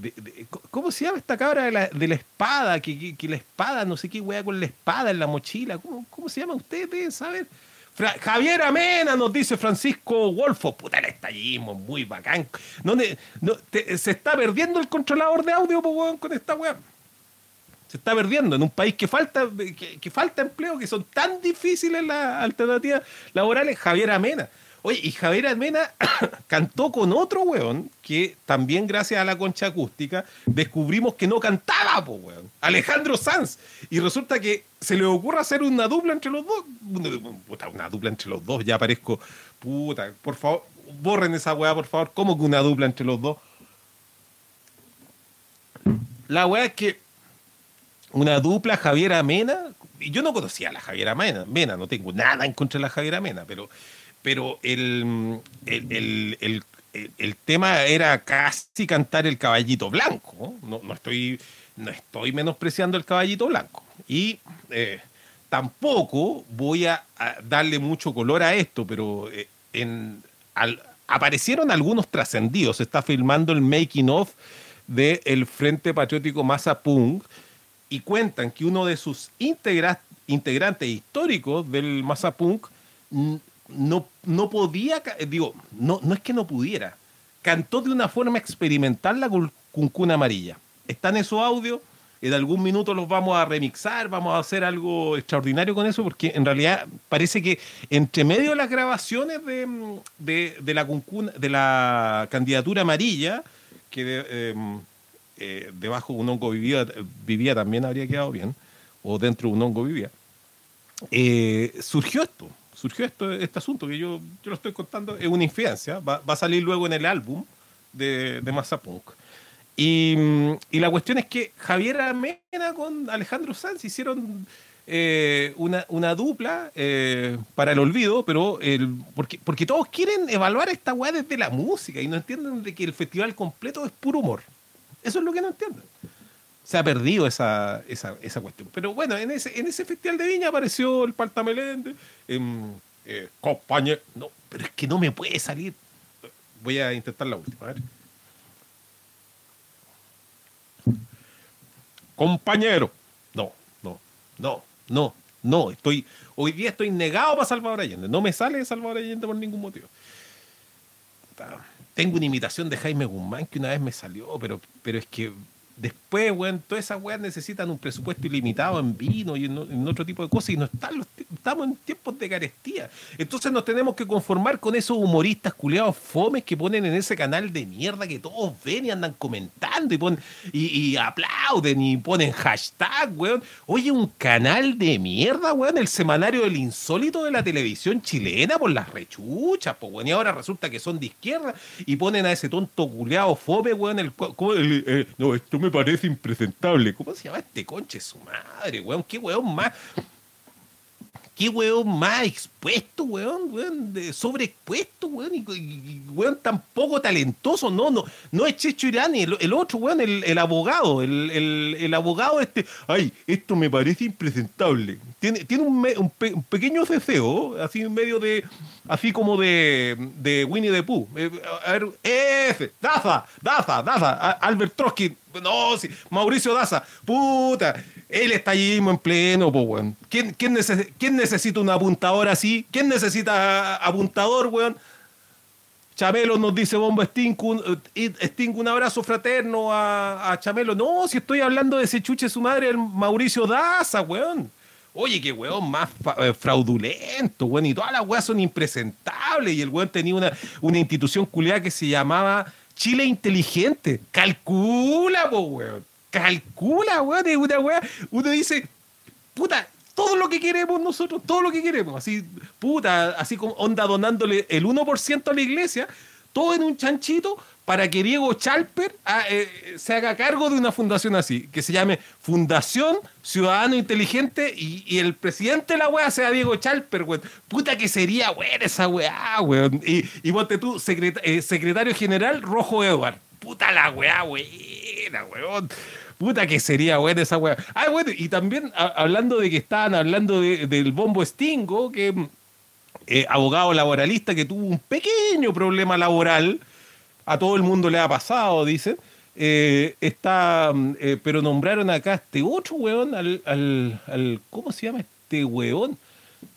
de- ¿Cómo se llama esta cabra de la, de la espada? Que, que- la espada, no sé qué weá con la espada en la mochila. ¿Cómo, cómo se llama? Ustedes deben saber. Javier Amena nos dice Francisco Wolfo. Puta, el estallismo, muy bacán. No, no, se está perdiendo el controlador de audio con esta weá. Se está perdiendo en un país que falta, que, que falta empleo, que son tan difíciles las alternativas laborales. Javier Amena. Oye, y Javier Amena cantó con otro weón que también gracias a la concha acústica descubrimos que no cantaba, po, weón. Alejandro Sanz. Y resulta que se le ocurre hacer una dupla entre los dos. Una, dupla entre los dos, ya parezco. Puta, por favor, borren esa weá, por favor. ¿Cómo que una dupla entre los dos? La weá es que una dupla Javier Amena. Yo no conocía a la Javiera Mena, Mena, no tengo nada en contra de la Javiera Mena, pero pero el, el, el- el- tema era casi cantar el caballito blanco. No, no estoy, no estoy menospreciando el caballito blanco. Y eh, tampoco voy a, darle mucho color a esto, pero eh, en, al- aparecieron algunos trascendidos. Se está filmando el making of del Frente Patriótico Massa Punk y cuentan que uno de sus integra- integrantes históricos del Massa Punk mm, no, no podía, ca- digo, no, no es que no pudiera, cantó de una forma experimental la cuncuna amarilla. Están esos audios, en algún minuto los vamos a remixar, vamos a hacer algo extraordinario con eso, porque en realidad parece que entre medio de las grabaciones de, mm, de- la, cuncuna- de la candidatura amarilla, que em, eh, debajo de un hongo vivía, vivía también habría quedado bien, o dentro de un hongo vivía, eh, surgió esto, surgió esto, este asunto que yo, yo lo estoy contando, es una infidencia, va, va a salir luego en el álbum de, de Massa Punk. Y, y la cuestión es que Javier Amena con Alejandro Sanz hicieron eh, una, una dupla eh, para el olvido, pero el, porque, porque todos quieren evaluar esta weá desde la música y no entienden de que el festival completo es puro humor. Eso es lo que no entienden. Se ha perdido esa, esa, esa cuestión. Pero bueno, en ese, en ese festival de Viña apareció el Palta Meléndez, em, eh, compañero. No, pero es que no me puede salir. Voy a intentar la última. Compañero. No, no, no, no, no. Estoy, hoy día estoy negado para Salvador Allende. No me sale Salvador Allende por ningún motivo. Tengo una imitación de Jaime Guzmán que una vez me salió, pero, pero es que después, weón, todas esas weas necesitan un presupuesto ilimitado en vino y en, otro tipo de cosas y no están los estamos en tiempos de carestía. Entonces nos tenemos que conformar con esos humoristas culeados fomes que ponen en ese canal de mierda que todos ven y andan comentando y, ponen, y, aplauden y ponen hashtag, weón. Oye, un canal de mierda, weón, el semanario del insólito de la televisión chilena por las rechuchas, pues, weón. Y ahora resulta que son de izquierda y ponen a ese tonto culeado fome, weón. El, cua- ¿cómo el- eh, no, esto me parece impresentable. ¿Cómo se llama este conche su madre, weón? ¿Qué weón más? ¿Qué weón más expuesto, weón? weón de sobreexpuesto, weón. Y, weón tan poco talentoso. No, no, no es Checho Irani, el, el otro, weón, el, el abogado. El- el abogado este. Ay, esto me parece impresentable. Tiene, tiene un, pequeño ceseo, así en medio de. Así como de, de Winnie the Pooh. Eh, a ver, ese, Daza, Daza, Daza, Albert Trotsky. No, sí, Mauricio Daza. Puta, él está allí mismo en pleno, pues, weón. ¿Quién, quién, neces- quién necesita un apuntador así? ¿Quién necesita apuntador, weón? Chamelo nos dice Bombo Sting, un, eh, un abrazo fraterno a, a Chamelo. No, si estoy hablando de ese chuche su madre, el Mauricio Daza, weón. Oye, qué weón más eh, fraudulento, weón. Y todas las weas son impresentables. Y el weón tenía una, una institución culiada que se llamaba Chile Inteligente. Calcula, po, weón. Calcula, weón. Es una. Uno dice, puta, todo lo que queremos nosotros, todo lo que queremos, así, puta, así como onda donándole el 1% a la iglesia, todo en un chanchito para que Diego Chalper ah, eh, se haga cargo de una fundación así, que se llame Fundación Ciudadano Inteligente y, el presidente de la weá sea Diego Chalper, weón. Puta que sería buena esa weá, weón. Y, y ponte tú, eh, secretario general Rojo Edward. Puta la weá, buena, weón. Puta que sería buena esa weá. Ah, bueno, y también hablando de que estaban hablando de- del bombo Stingo, que eh, abogado laboralista que tuvo un pequeño problema laboral, a todo el mundo le ha pasado, dicen. eh, está, mm, eh, pero nombraron acá a este otro weón, al, al, al- ¿cómo se llama este weón?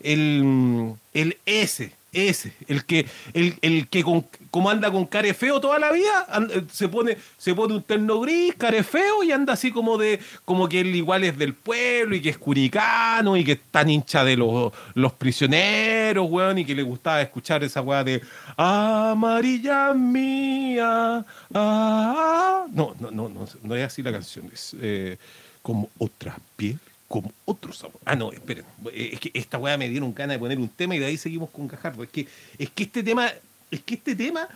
El, mm, el S, S, el que, el, el que con, como anda con care feo toda la vida, eh, se pone, se pone un terno gris, care feo, y anda así como de, como que él igual es del pueblo, y que es curicano, y que es tan hincha de los, los prisioneros, weón, y que le gustaba escuchar esa weá de Amarilla mía. ah". No, no, no, no, no es así la canción, es eh, como otra piel, como otro sabor. Ah, no, esperen, eh, es que esta weá me dieron ganas de poner un tema y de ahí seguimos con Gajardo. Es que, es que este tema, es que este tema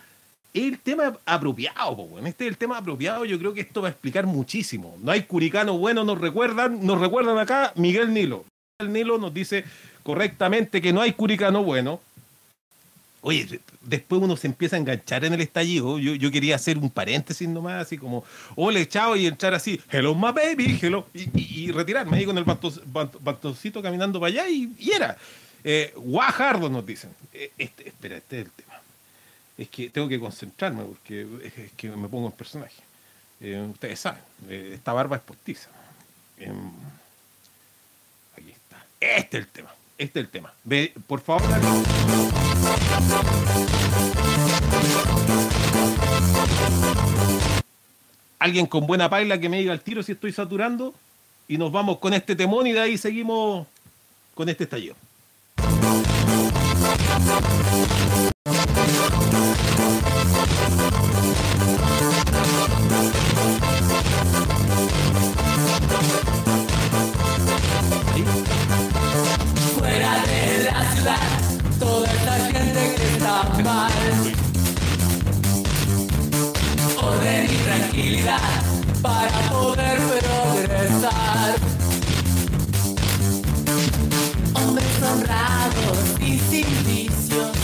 el tema apropiado, po. Este es el tema apropiado, yo creo que esto va a explicar muchísimo. No hay curicano bueno, nos recuerdan, nos recuerdan acá Miguel Nilo. Miguel Nilo nos dice correctamente que no hay curicano bueno. Oye, de- después uno se empieza a enganchar en el estallido. Yo, yo quería hacer un paréntesis nomás, así como, hola, chao, y entrar así, hello, my baby, hello, y, y- y retirarme ahí con el bantos- bant- bastoncito caminando para allá, y, era. Eh, Guajardo nos dicen. Eh, este- espera, este es el tema. Es que tengo que concentrarme porque es, que me pongo en personaje. Eh, ustedes saben, esta barba es postiza. Em, aquí está. Este es el tema. Este es el tema. Ve, por favor. Alguien con buena paila que me diga al tiro si estoy saturando. Y nos vamos con este temón y de ahí seguimos con este estallido. Mal. Orden y tranquilidad para poder progresar. Hombres honrados y sin vicios,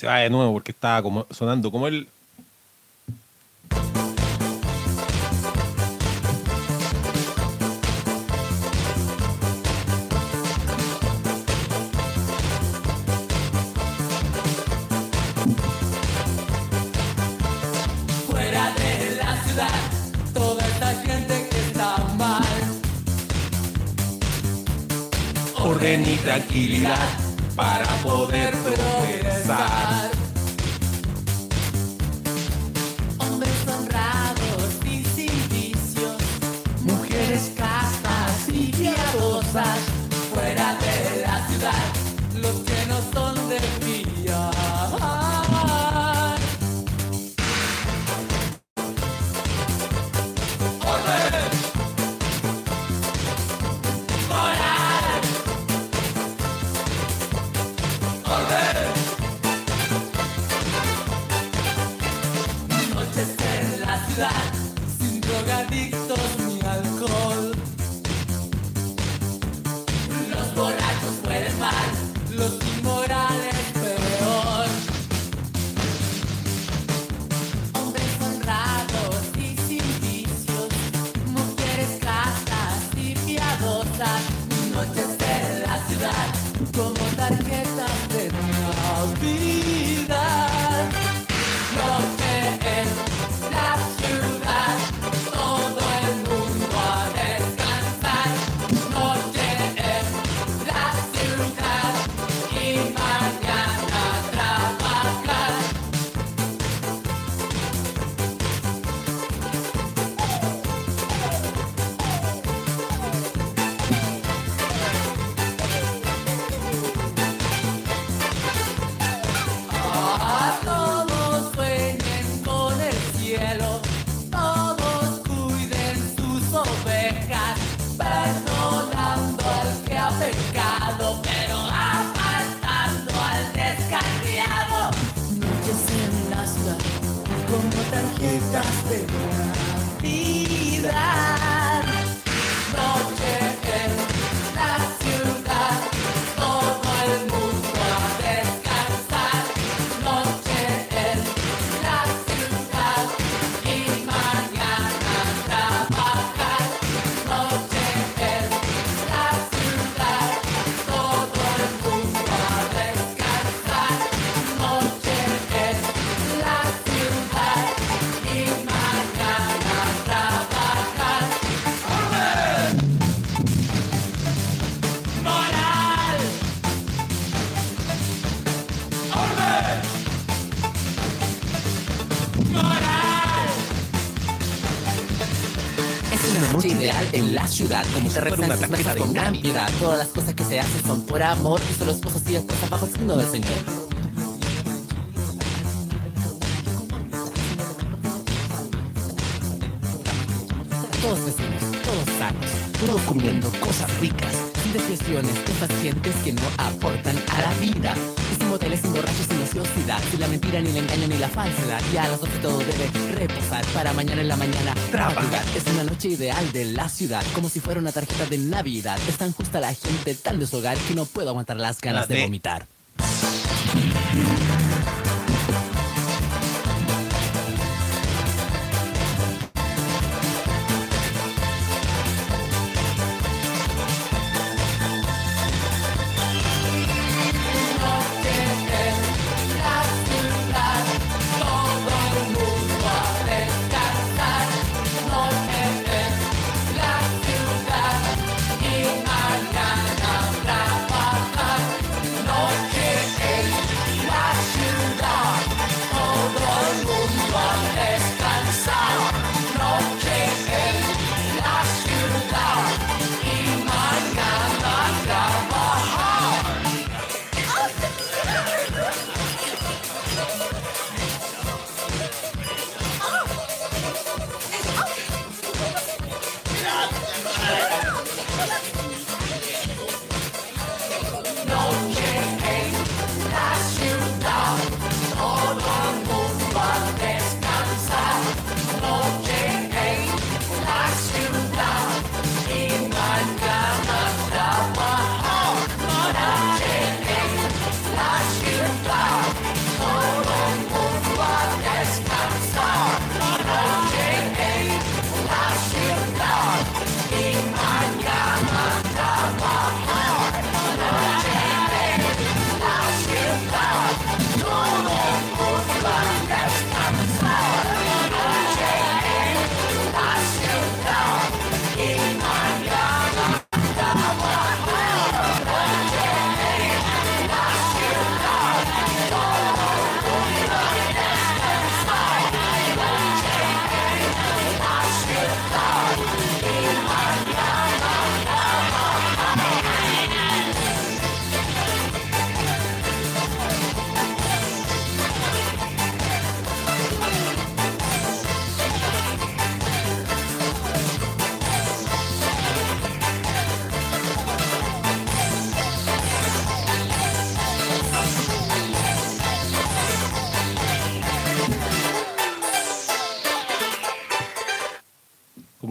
Se va de nuevo porque estaba como, sonando como el. fuera de la ciudad, toda esta gente que está mal. Orden y tranquilidad para poder progresar. Sin drogadictos ni alcohol. Los borrachos pueden mal, los inmorales peor. Hombres honrados y sin vicios, mujeres castas y piadosas. Noches en la ciudad, como te recuerda una tarjeta con gran piedad. Todas las cosas que se hacen son por amor y solo esposos y esposas bajo el signo del Señor. Todos vecinos, todos sanos, todos comiendo cosas ricas, sin desviaciones de pacientes que no aportan la mentira, ni la engaño, ni la falsedad. Y a las 12 todo debe reposar para mañana en la mañana trabajar. Es una noche ideal de la ciudad, como si fuera una tarjeta de Navidad. Es tan justa la gente, tan de su hogar, que no puedo aguantar las ganas de- vomitar.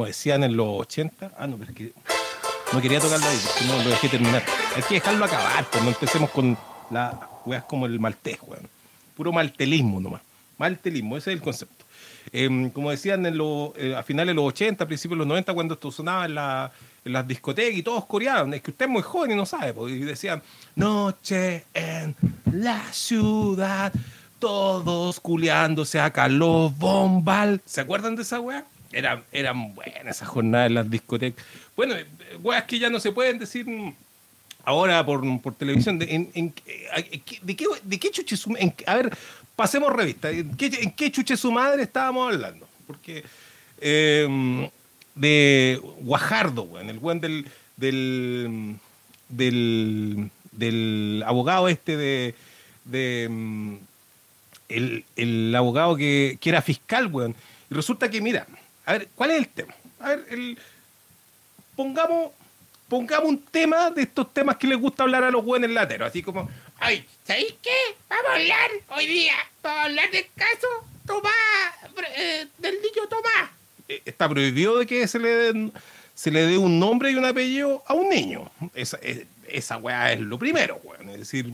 Decían en los 80. Ah, no, pero es que no quería tocarlo ahí, porque no lo dejé terminar. Hay que dejarlo acabar, pues no empecemos con las weas como el maltés, weón. Puro maltelismo nomás. Maltelismo, ese es el concepto. Em, como decían en los, eh, a finales de los 80, principios de los 90, cuando esto sonaba en, la- en las discotecas y todos coreaban, es que usted es muy joven y no sabe, y decían, noche en la ciudad, todos culeándose a Carlos Bombal. ¿Se acuerdan de esa wea? Eran, eran buenas esas jornadas en las discotecas. Bueno, eh, weas que ya no se pueden decir ahora por, por televisión. De, en, en- eh, de qué, de chuche su- en- A ver, pasemos revista. ¿En qué, en chuche su madre estábamos hablando? Porque eh, de Guajardo, weón, el weón del, del, del, abogado este de, mm, el, el abogado que, que era fiscal, weón. Y resulta que, mira, a ver, ¿cuál es el tema? A ver, el, pongamos, pongamos un tema de estos temas que les gusta hablar a los buenos lateros, así como, ay, ¿sabéis qué? Vamos a hablar hoy día, vamos a hablar del caso Tomás, eh, del niño Tomás. Eh, Está prohibido de que se le den, se le dé un nombre y un apellido a un niño. Esa, eh, esa weá es lo primero, weón. Es decir,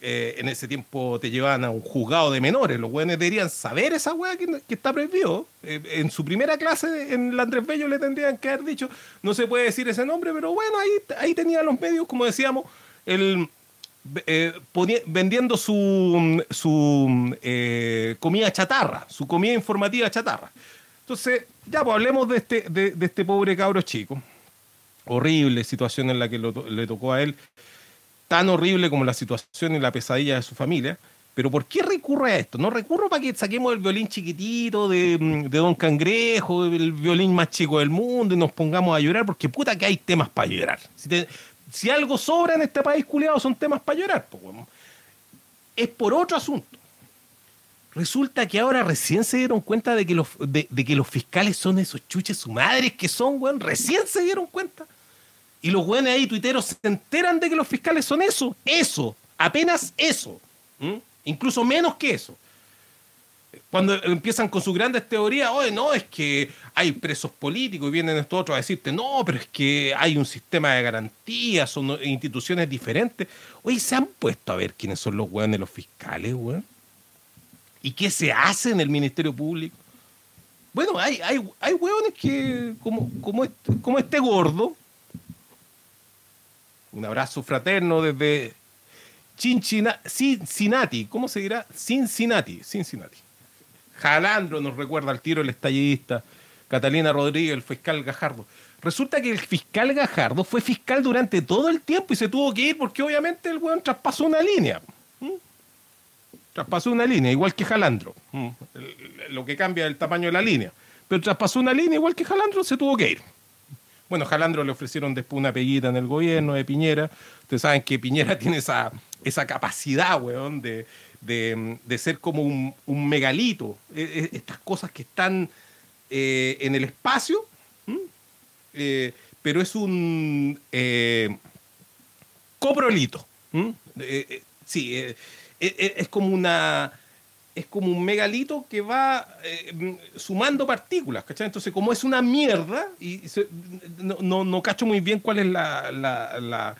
eh, en ese tiempo te llevaban a un juzgado de menores. Los weones deberían saber esa weá que, está prohibido. Eh, en su primera clase en la Andrés Bello le tendrían que haber dicho, no se puede decir ese nombre, pero bueno, ahí, ahí tenía los medios, como decíamos, el, eh, vendiendo su, su comida chatarra, su comida informativa chatarra. Entonces, ya pues hablemos de este, de, este pobre cabro chico. Horrible situación en la que le tocó a él tan horrible como la situación y la pesadilla de su familia. Pero ¿por qué recurre a esto? No recurro para que saquemos el violín chiquitito de, mm, de Don Cangrejo, el violín más chico del mundo y nos pongamos a llorar, porque puta que hay temas para llorar. Si, algo sobra en este país culiado son temas para llorar. weón. es por otro asunto. Resulta que ahora recién se dieron cuenta de que los, de que los fiscales son esos chuches su madres que son, weón. Recién se dieron cuenta. Y los weones ahí, tuiteros, se enteran de que los fiscales son eso. Eso. Apenas eso. Incluso menos que eso. Cuando empiezan con sus grandes teorías, oye, no, es que hay presos políticos y vienen estos otros a decirte, no, pero es que hay un sistema de garantías, son instituciones diferentes. Oye, ¿se han puesto a ver quiénes son los weones los fiscales, weón? ¿Y qué se hace en el Ministerio Público? Bueno, hay, hay, hay hueones que, como, como, este, como este gordo, un abrazo fraterno desde Cincinnati, ¿cómo se dirá? Cincinnati, Cincinnati. Jalandro nos recuerda al tiro el estallidista, Catalina Rodríguez, el fiscal Gajardo. Resulta que el fiscal Gajardo fue fiscal durante todo el tiempo y se tuvo que ir porque obviamente el weón traspasó una línea. ¿Mm? Traspasó una línea, igual que Jalandro. ¿Mm? Lo que cambia es el tamaño de la línea. Pero traspasó una línea, igual que Jalandro, se tuvo que ir. Bueno, Jalandro le ofrecieron después una peguita en el gobierno de Piñera. Ustedes saben que Piñera tiene esa, esa capacidad, weón, de, de, de ser como un, un megalito. E- e- Estas cosas que están eh, en el espacio. Eh, pero es un eh, coprolito. Eh, sí, es como una es como un megalito que va eh, sumando partículas, ¿cachai? Entonces, como es una mierda, y no, no, cacho muy bien cuál es la, la, la-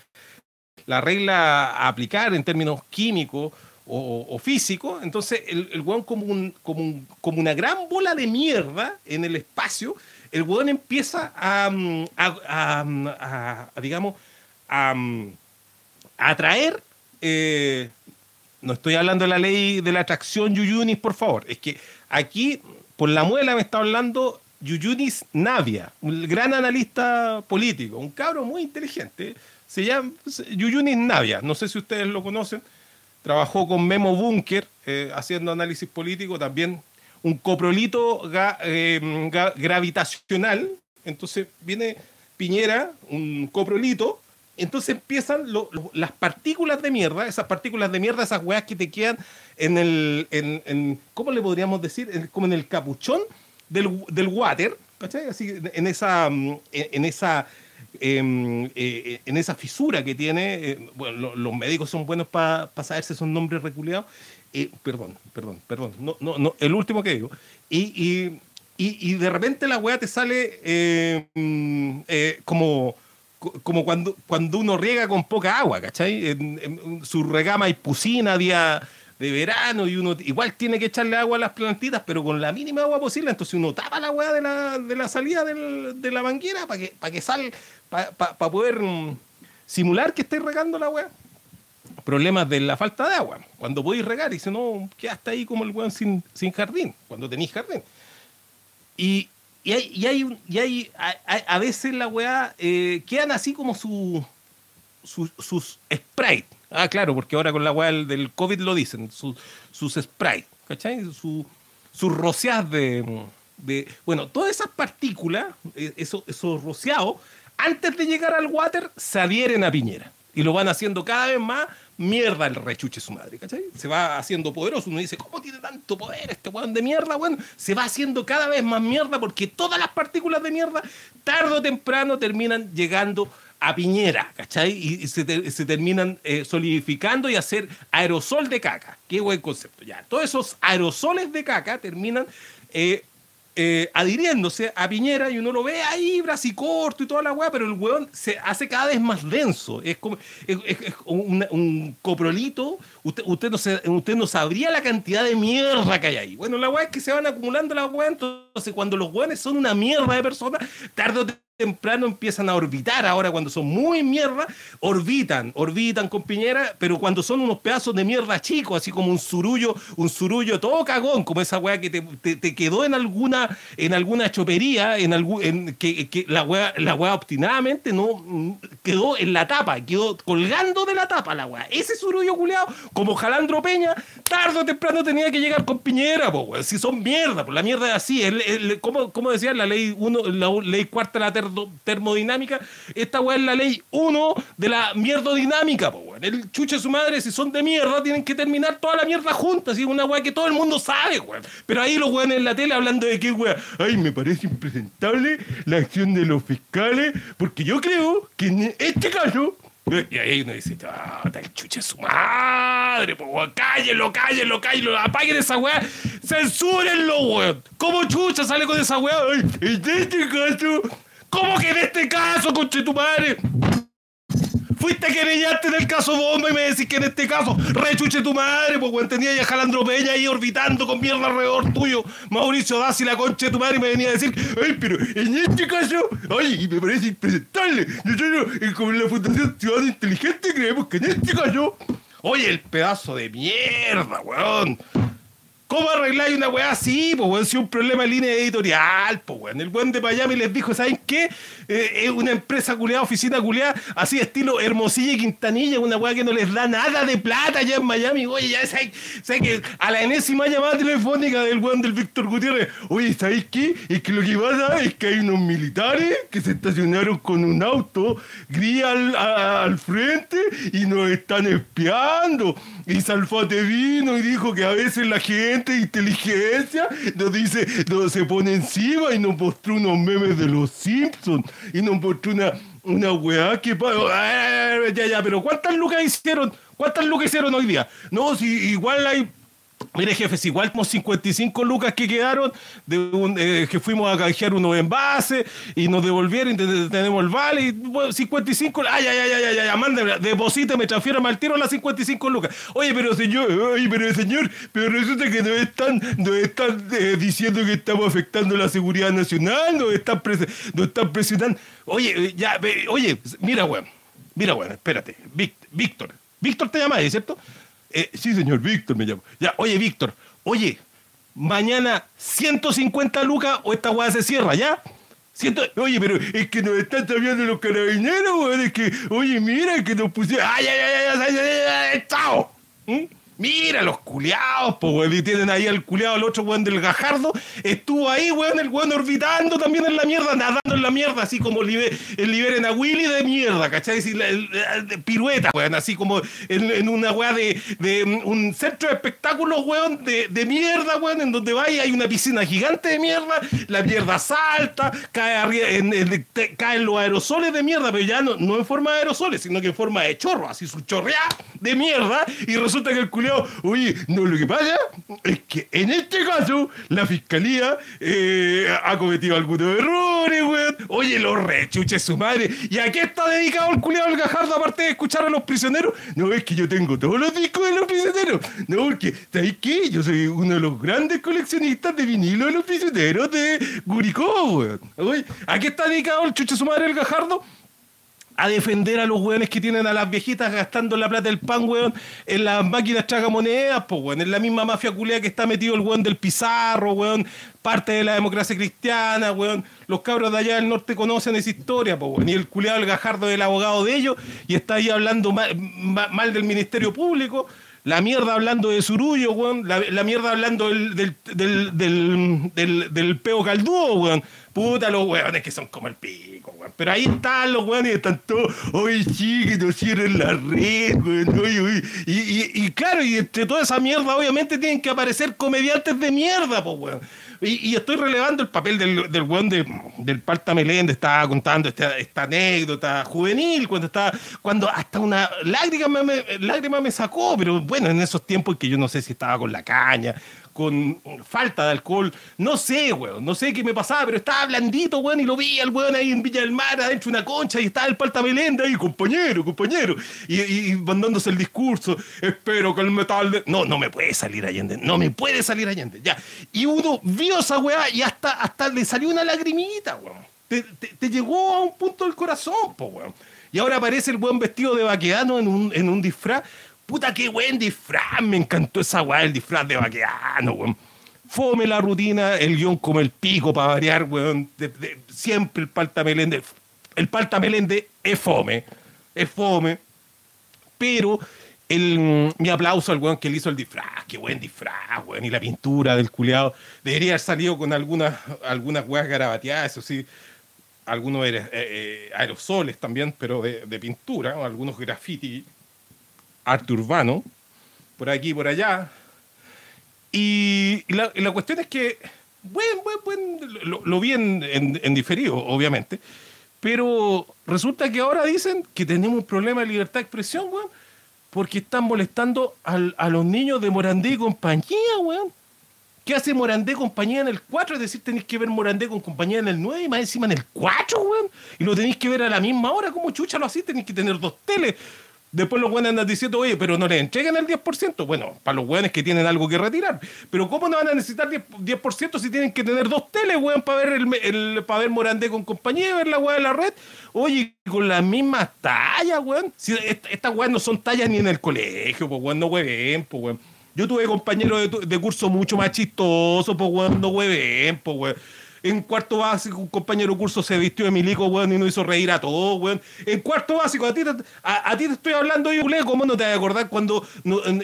la regla a aplicar en términos químicos o, o físicos, entonces el, el weón como, un, como, un- como una gran bola de mierda en el espacio, el weón empieza a, a- digamos, a, a atraer eh, no estoy hablando de la ley de la atracción Yuyunis, por favor. Es que aquí, por la muela, me está hablando Yuyunis Navia, un gran analista político, un cabro muy inteligente. Se llama Yuyunis Navia, no sé si ustedes lo conocen. Trabajó con Memo Bunker eh, haciendo análisis político, también un coprolito eh, gravitacional. Entonces viene Piñera, un coprolito, entonces empiezan las partículas de mierda, esas partículas de mierda, esas weas que te quedan en el, en, ¿cómo le podríamos decir? Como en el capuchón del, del water, ¿cachai? Así, en esa, mm, en, esa, em, eh, en esa fisura que tiene, eh, bueno, lo- los médicos son buenos para saberse esos nombres reculeados. Eh, perdón, perdón, perdón, no, no, no, el último que digo. Y, y, y- y de repente la wea te sale eh, mm, eh, como co- como cuando, cuando uno riega con poca agua, ¿cachai? En, en su regama y pusina día de verano y uno igual tiene que echarle agua a las plantitas, pero con la mínima agua posible, entonces uno tapa la agua de la, de la salida del- de la manguera para que, para que sal, para poder mm, simular que estáis regando la agua. Problemas de la falta de agua. Cuando podéis regar, y si no, quedaste ahí como el weón sin, sin jardín, cuando tenéis jardín. Y, y hay, y hay, y hay a, veces la weá eh, quedan así como su, su- sus sprites. Ah, claro, porque ahora con la weá del, COVID lo dicen, su- sus sprites, ¿cachai? Su, sus rociadas de, de- Bueno, todas esas partículas, eh, eso- esos rociados, antes de llegar al water, se adhieren a Piñera. Y lo van haciendo cada vez más mierda el rechuche su madre, ¿cachai? Se va haciendo poderoso. Uno dice, ¿cómo tiene tanto poder este weón de mierda, weón? Se va haciendo cada vez más mierda porque todas las partículas de mierda, tarde o temprano, terminan llegando a Piñera, ¿cachai? Y, se terminan eh, solidificando y hacer aerosol de caca. Qué buen concepto, ya. Todos esos aerosoles de caca terminan eh, eh, adhiriéndose a Piñera y uno lo ve ahí, brasicorto y toda la weá, pero el weón se hace cada vez más denso. Es como es, es- es un, un coprolito. Usted, usted, no se- usted no sabría la cantidad de mierda que hay ahí. Bueno, la weá es que se van acumulando las weas, entonces cuando los weones son una mierda de personas, tarde o temprano empiezan a orbitar. Ahora, cuando son muy mierda, orbitan, orbitan con Piñera, pero cuando son unos pedazos de mierda chicos, así como un surullo, un surullo todo cagón, como esa weá que te, quedó en alguna, en alguna chopería, en algún, que la weá, la weá obstinadamente no mm, quedó en la tapa, quedó colgando de la tapa la weá. Ese surullo culeado, como Jalandro Peña, tarde o temprano tenía que llegar con Piñera, po. Si son mierda, pues la mierda es así. El, el- ¿cómo, cómo decía la ley uno, la ley cuarta de la termodinámica? Esta weá es la ley 1 de la mierdodinámica, po, weón. weón. El chuche su madre, si son de mierda, tienen que terminar toda la mierda juntas. Es una weá que todo el mundo sabe, weón. Pero ahí los weones en la tele hablando de que, weón, ay, me parece impresentable la acción de los fiscales, porque yo creo que en este caso. Y ahí uno dice, ah, el chuche de su madre, weón, cállenlo, cállenlo, cállenlo, apaguen esa weá, censúrenlo, weón. ¿Cómo chucha sale con esa weá? En este caso, ¿cómo que en este caso, conche tu madre? Fuiste querellante del caso Bomba y me decís que en este caso, rechuche tu madre, pues weón, tenía ya Jalandro Peña ahí orbitando con mierda alrededor tuyo. Mauricio Dassi, la concha de tu madre, y me venía a decir, ay, pero en este caso, ay, y me parece impresentable. Nosotros, eh, como en la Fundación Ciudadano Inteligente, creemos que en este caso, oye, el pedazo de mierda, weón. ¿Cómo arregláis una weá así? Pues weón, si un problema de línea editorial, pues weón. El weón de Miami les dijo, ¿saben qué? Eh, es una empresa culeada, oficina culeada, así estilo Hermosilla y Quintanilla, una weá que no les da nada de plata allá en Miami. Oye, ya sé que a la enésima llamada telefónica del weón del Víctor Gutiérrez, oye, ¿sabéis qué? Es que lo que pasa es que hay unos militares que se estacionaron con un auto gris al frente y nos están espiando. Y Salfate vino y dijo que a veces la gente inteligencia nos dice, nos se pone encima y nos mostró unos memes de los Simpsons y nos mostró una, una weá que... Ah, Ya, ya, pero ¿cuántas lucas hicieron? ¿Cuántas lucas hicieron hoy día? No, si igual hay... Mire, jefes, igual como 55 lucas que quedaron, de eh, que fuimos a canjear unos envases y nos devolvieron te- tenemos el vale, y bueno, 55, ay, ay, ay, ay, ay, mándame, deposítame, transfiérame al tiro las 55 lucas. Oye, pero señor, oye, pero señor, pero resulta que nos están, nos están eh, diciendo que estamos afectando la seguridad nacional, nos están, pres- nos están presionando. Oye, eh, ya, oye, mira, weón, mira, weón, espérate, Víctor, Víctor te llamas, ¿cierto? Eh, sí, señor Víctor me llamo. Ya, oye, Víctor, oye, mañana 150 lucas o esta weá se cierra, ¿ya? Ciento- Oye, pero es que nos están sabiendo los carabineros, weón. Oye, mira que nos pusieron. ¡Ay, ay, ay, ay, ay, chao! ¿Mm? Mira los culiados, po, weón. Y tienen ahí al culiado, el otro weón del Gajardo. Estuvo ahí, weón, el weón orbitando también en la mierda, nadando en la mierda, así como libe- el liberen a Willy de mierda, ¿cachai? Así, la- el- de pirueta, weón, así como en, una weá de, mm, un centro de espectáculos, weón, de, mierda, weón, en donde va y hay una piscina gigante de mierda, la mierda salta, cae arri- en, en- te- caen los aerosoles de mierda, pero ya no, no en forma de aerosoles, sino que en forma de chorro, así su chorrea de mierda, y resulta que el oye, no, lo que pasa es que en este caso la fiscalía eh, ha cometido algunos errores, weón. Oye, los rechuches su madre. ¿Y a qué está dedicado el culiao del Gajardo aparte de escuchar a los prisioneros? No, es que yo tengo todos los discos de los prisioneros. No, porque, ¿sabéis qué? Yo soy uno de los grandes coleccionistas de vinilo de los prisioneros de Curicó, weón. Oye, ¿a qué está dedicado el chuche su madre del Gajardo? A defender a los weones que tienen a las viejitas gastando la plata del pan, weón, en las máquinas tragamonedas, pues, weón, en la misma mafia culea que está metido el weón del Pizarro, weón, parte de la democracia cristiana, weón. Los cabros de allá del norte conocen esa historia, pues, weón. Y el culeado, el gajardo del abogado de ellos, y está ahí hablando mal, ma- mal del Ministerio Público. La mierda hablando de Surullo, weón. La, mierda hablando del, del, del, del, peo caldúo, weón. Puta, los weones que son como el pico, weón. Pero ahí están los weones y están todos, oye, sí, que nos cierren la red, weón. Y, y, y claro, y entre toda esa mierda, obviamente tienen que aparecer comediantes de mierda, pues, weón. Y, y estoy relevando el papel del, del weón de, del Parta Meléndez, estaba contando esta, esta anécdota juvenil, cuando estaba, cuando hasta una lágrima me, lágrima me sacó, pero bueno, en esos tiempos que yo no sé si estaba con la caña, con falta de alcohol, no sé, weón, no sé qué me pasaba, pero estaba blandito, weón, y lo vi al weón ahí en Villa del Mar, adentro de una concha, y estaba el Parta Meléndez ahí, compañero, compañero, y, y, mandándose el discurso, espero que el metal... de-". No, no me puede salir Allende, no me puede salir Allende, ya. Y uno vio esa weá y hasta, hasta le salió una lagrimita, weón. Te, te- llegó a un punto del corazón, po. Y ahora aparece el buen vestido de vaqueano en un, en un disfraz. Puta, qué buen disfraz. Me encantó esa weá, el disfraz de vaqueano, weón. Fome la rutina, el guion como el pico para variar, weón. Siempre el Palta Meléndez. El Palta Meléndez es fome. Es fome. Pero el, mm, mi aplauso al weón que le hizo el disfraz. Qué buen disfraz, weón. Y la pintura del culeado. Debería haber salido con algunas, algunas weas garabateadas, eso sí. Algunos eh, eh, aerosoles también, pero de, pintura, algunos graffiti arte urbano, por aquí y por allá. Y la, cuestión es que, bueno, bueno, bueno, lo, lo vi en, diferido, obviamente, pero resulta que ahora dicen que tenemos un problema de libertad de expresión, weón, porque están molestando al- a los niños de Morandé y compañía, weón. ¿Qué hace Morandé compañía en el 4? Es decir, tenéis que ver Morandé con compañía en el 9 y más encima en el 4, weón. Y lo tenéis que ver a la misma hora. como chucha lo así? Tenéis que tener dos teles. Después los weones andan diciendo, oye, pero no le entreguen el 10%. Bueno, para los weones que tienen algo que retirar. Pero ¿cómo no van a necesitar 10%, 10% si tienen que tener dos teles, weón, para ver, el, para ver Morandé con compañía ver la weá de la red? Oye, con las mismas tallas, weón. Si est- estas weas no son tallas ni en el colegio, pues weón, no hueven, pues weón. Yo tuve compañeros de curso mucho más chistosos, pues weón, no hueven, pues weón. En cuarto básico, un compañero curso se vistió de milico, weón, y nos hizo reír a todos, weón. En cuarto básico, a ti te, a, ti estoy hablando yo, culé, ¿cómo no te vas a acordar cuando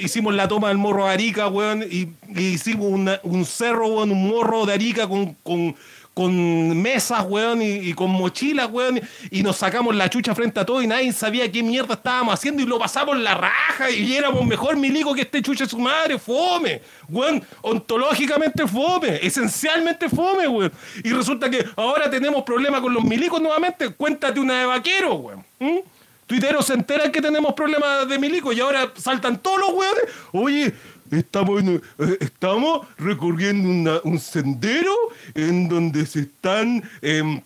hicimos la toma del morro de Arica, weón, y, hicimos un cerro, weón, un morro de Arica con, con, con mesas, weón, y, con mochilas, weón, y nos sacamos la chucha frente a todo y nadie sabía qué mierda estábamos haciendo y lo pasamos la raja y éramos mejor milico que este chucha su madre, fome, weón, ontológicamente fome, esencialmente fome, weón. Y resulta que ahora tenemos problemas con los milicos nuevamente, cuéntate una de vaquero, weón. ¿Mm? Tuiteros se enteran que tenemos problemas de milicos y ahora saltan todos los weones. Oye, estamos, eh, estamos recorriendo una- un sendero en donde se están em,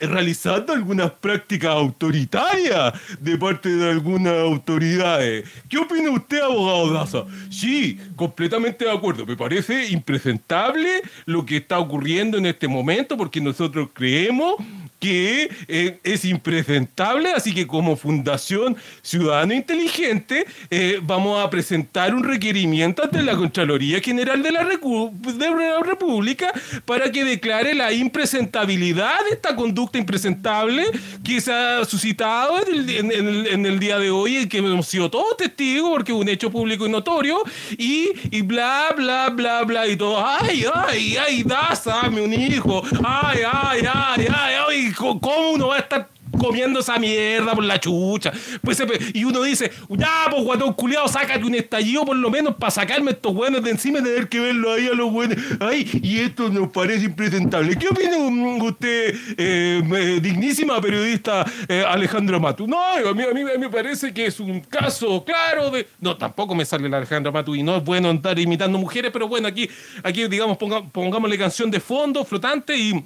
realizando algunas prácticas autoritarias de parte de algunas autoridades. ¿Qué opina usted, abogado Daza? Sí, completamente de acuerdo. Me parece impresentable lo que está ocurriendo en este momento porque nosotros creemos que eh, es impresentable, así que como Fundación Ciudadano Inteligente eh, vamos a presentar un requerimiento ante la Contraloría General de la, de la República para que declare la impresentabilidad de esta conducta impresentable que se ha suscitado en el, día de hoy, en que hemos sido todos testigos porque es un hecho público y notorio, y, y bla, bla, bla, bla, y todo, ay, ay, ay, Daza, dame un hijo, ay, ay, ay, ay, ay, ¿cómo uno va a estar comiendo esa mierda por la chucha? Pues, y uno dice, ya, pues, guatón culiado, sácate un estallido por lo menos para sacarme estos buenos de encima y tener que verlo ahí a los buenos. Ay, y esto nos parece impresentable. ¿Qué opina usted, eh, dignísima periodista eh, Alejandra Matu? No, a mí, a, mí, me parece que es un caso claro de... No, tampoco me sale la Alejandra Matu y no es bueno andar imitando mujeres, pero bueno, aquí, aquí digamos, pongámosle canción de fondo, flotante y...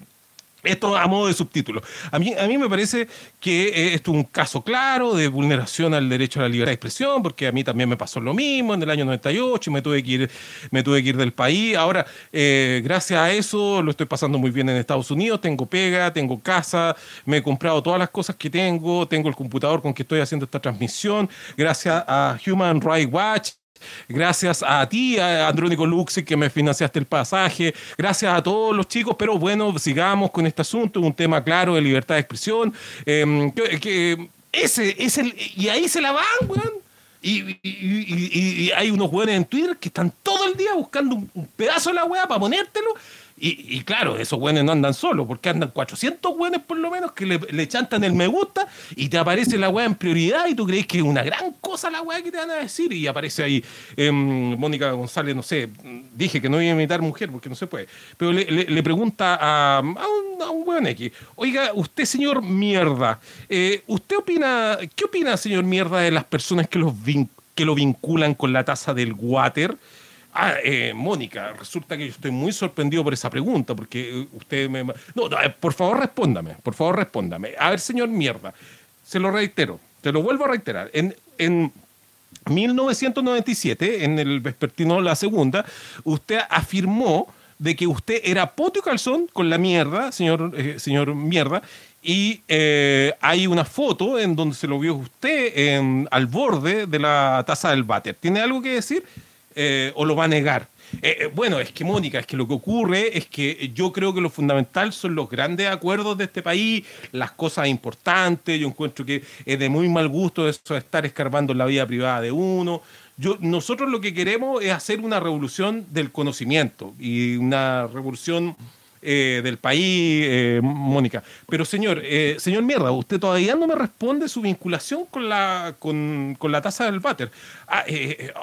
Esto a modo de subtítulo. A mí, a mí me parece que eh, esto es un caso claro de vulneración al derecho a la libertad de expresión, porque a mí también me pasó lo mismo en el año 98 y me tuve que ir, me tuve que ir del país. Ahora, eh, gracias a eso, lo estoy pasando muy bien en Estados Unidos. Tengo pega, tengo casa, me he comprado todas las cosas que tengo, tengo el computador con que estoy haciendo esta transmisión. Gracias a Human Rights Watch. Gracias a ti, a Andrónico Luxi, que me financiaste el pasaje. Gracias a todos los chicos, pero bueno, sigamos con este asunto, un tema claro de libertad de expresión. em, que, ese es. Y ahí se la van, weón. Y hay unos weones en Twitter que están todo el día buscando un, un pedazo de la weá para ponértelo. Y, claro, esos weones no andan solos, porque andan 400 weones por lo menos que le, le chantan el me gusta y te aparece la weá en prioridad y tú crees que es una gran cosa la weá que te van a decir y aparece ahí em, Mónica González, no sé, dije que no iba a imitar mujer porque no se puede, pero le, pregunta a, a un, a un X, oiga, usted señor mierda, eh, ¿usted opina, qué opina señor mierda de las personas que, los que lo vinculan con la tasa del water? Ah, eh, Mónica, resulta que yo estoy muy sorprendido por esa pregunta, porque eh, usted me... No, no, eh, por favor respóndame, por favor respóndame. A ver, señor mierda, se lo reitero, te lo vuelvo a reiterar. En, en 1997, en el vespertino La Segunda, usted afirmó de que usted era poto calzón con la mierda, señor, eh, señor mierda, y eh, hay una foto en donde se lo vio usted en- al borde de la taza del váter. ¿Tiene algo que decir eh, o lo va a negar? Eh, eh, bueno, es que Mónica, es que lo que ocurre es que yo creo que lo fundamental son los grandes acuerdos de este país, las cosas importantes. Yo encuentro que es de muy mal gusto eso de estar escarbando la vida privada de uno. Yo, nosotros lo que queremos es hacer una revolución del conocimiento y una revolución eh, del país, eh, Mónica. Pero señor, eh, señor Mierda, usted todavía no me responde su vinculación con la, con, con la tasa del váter. Ah,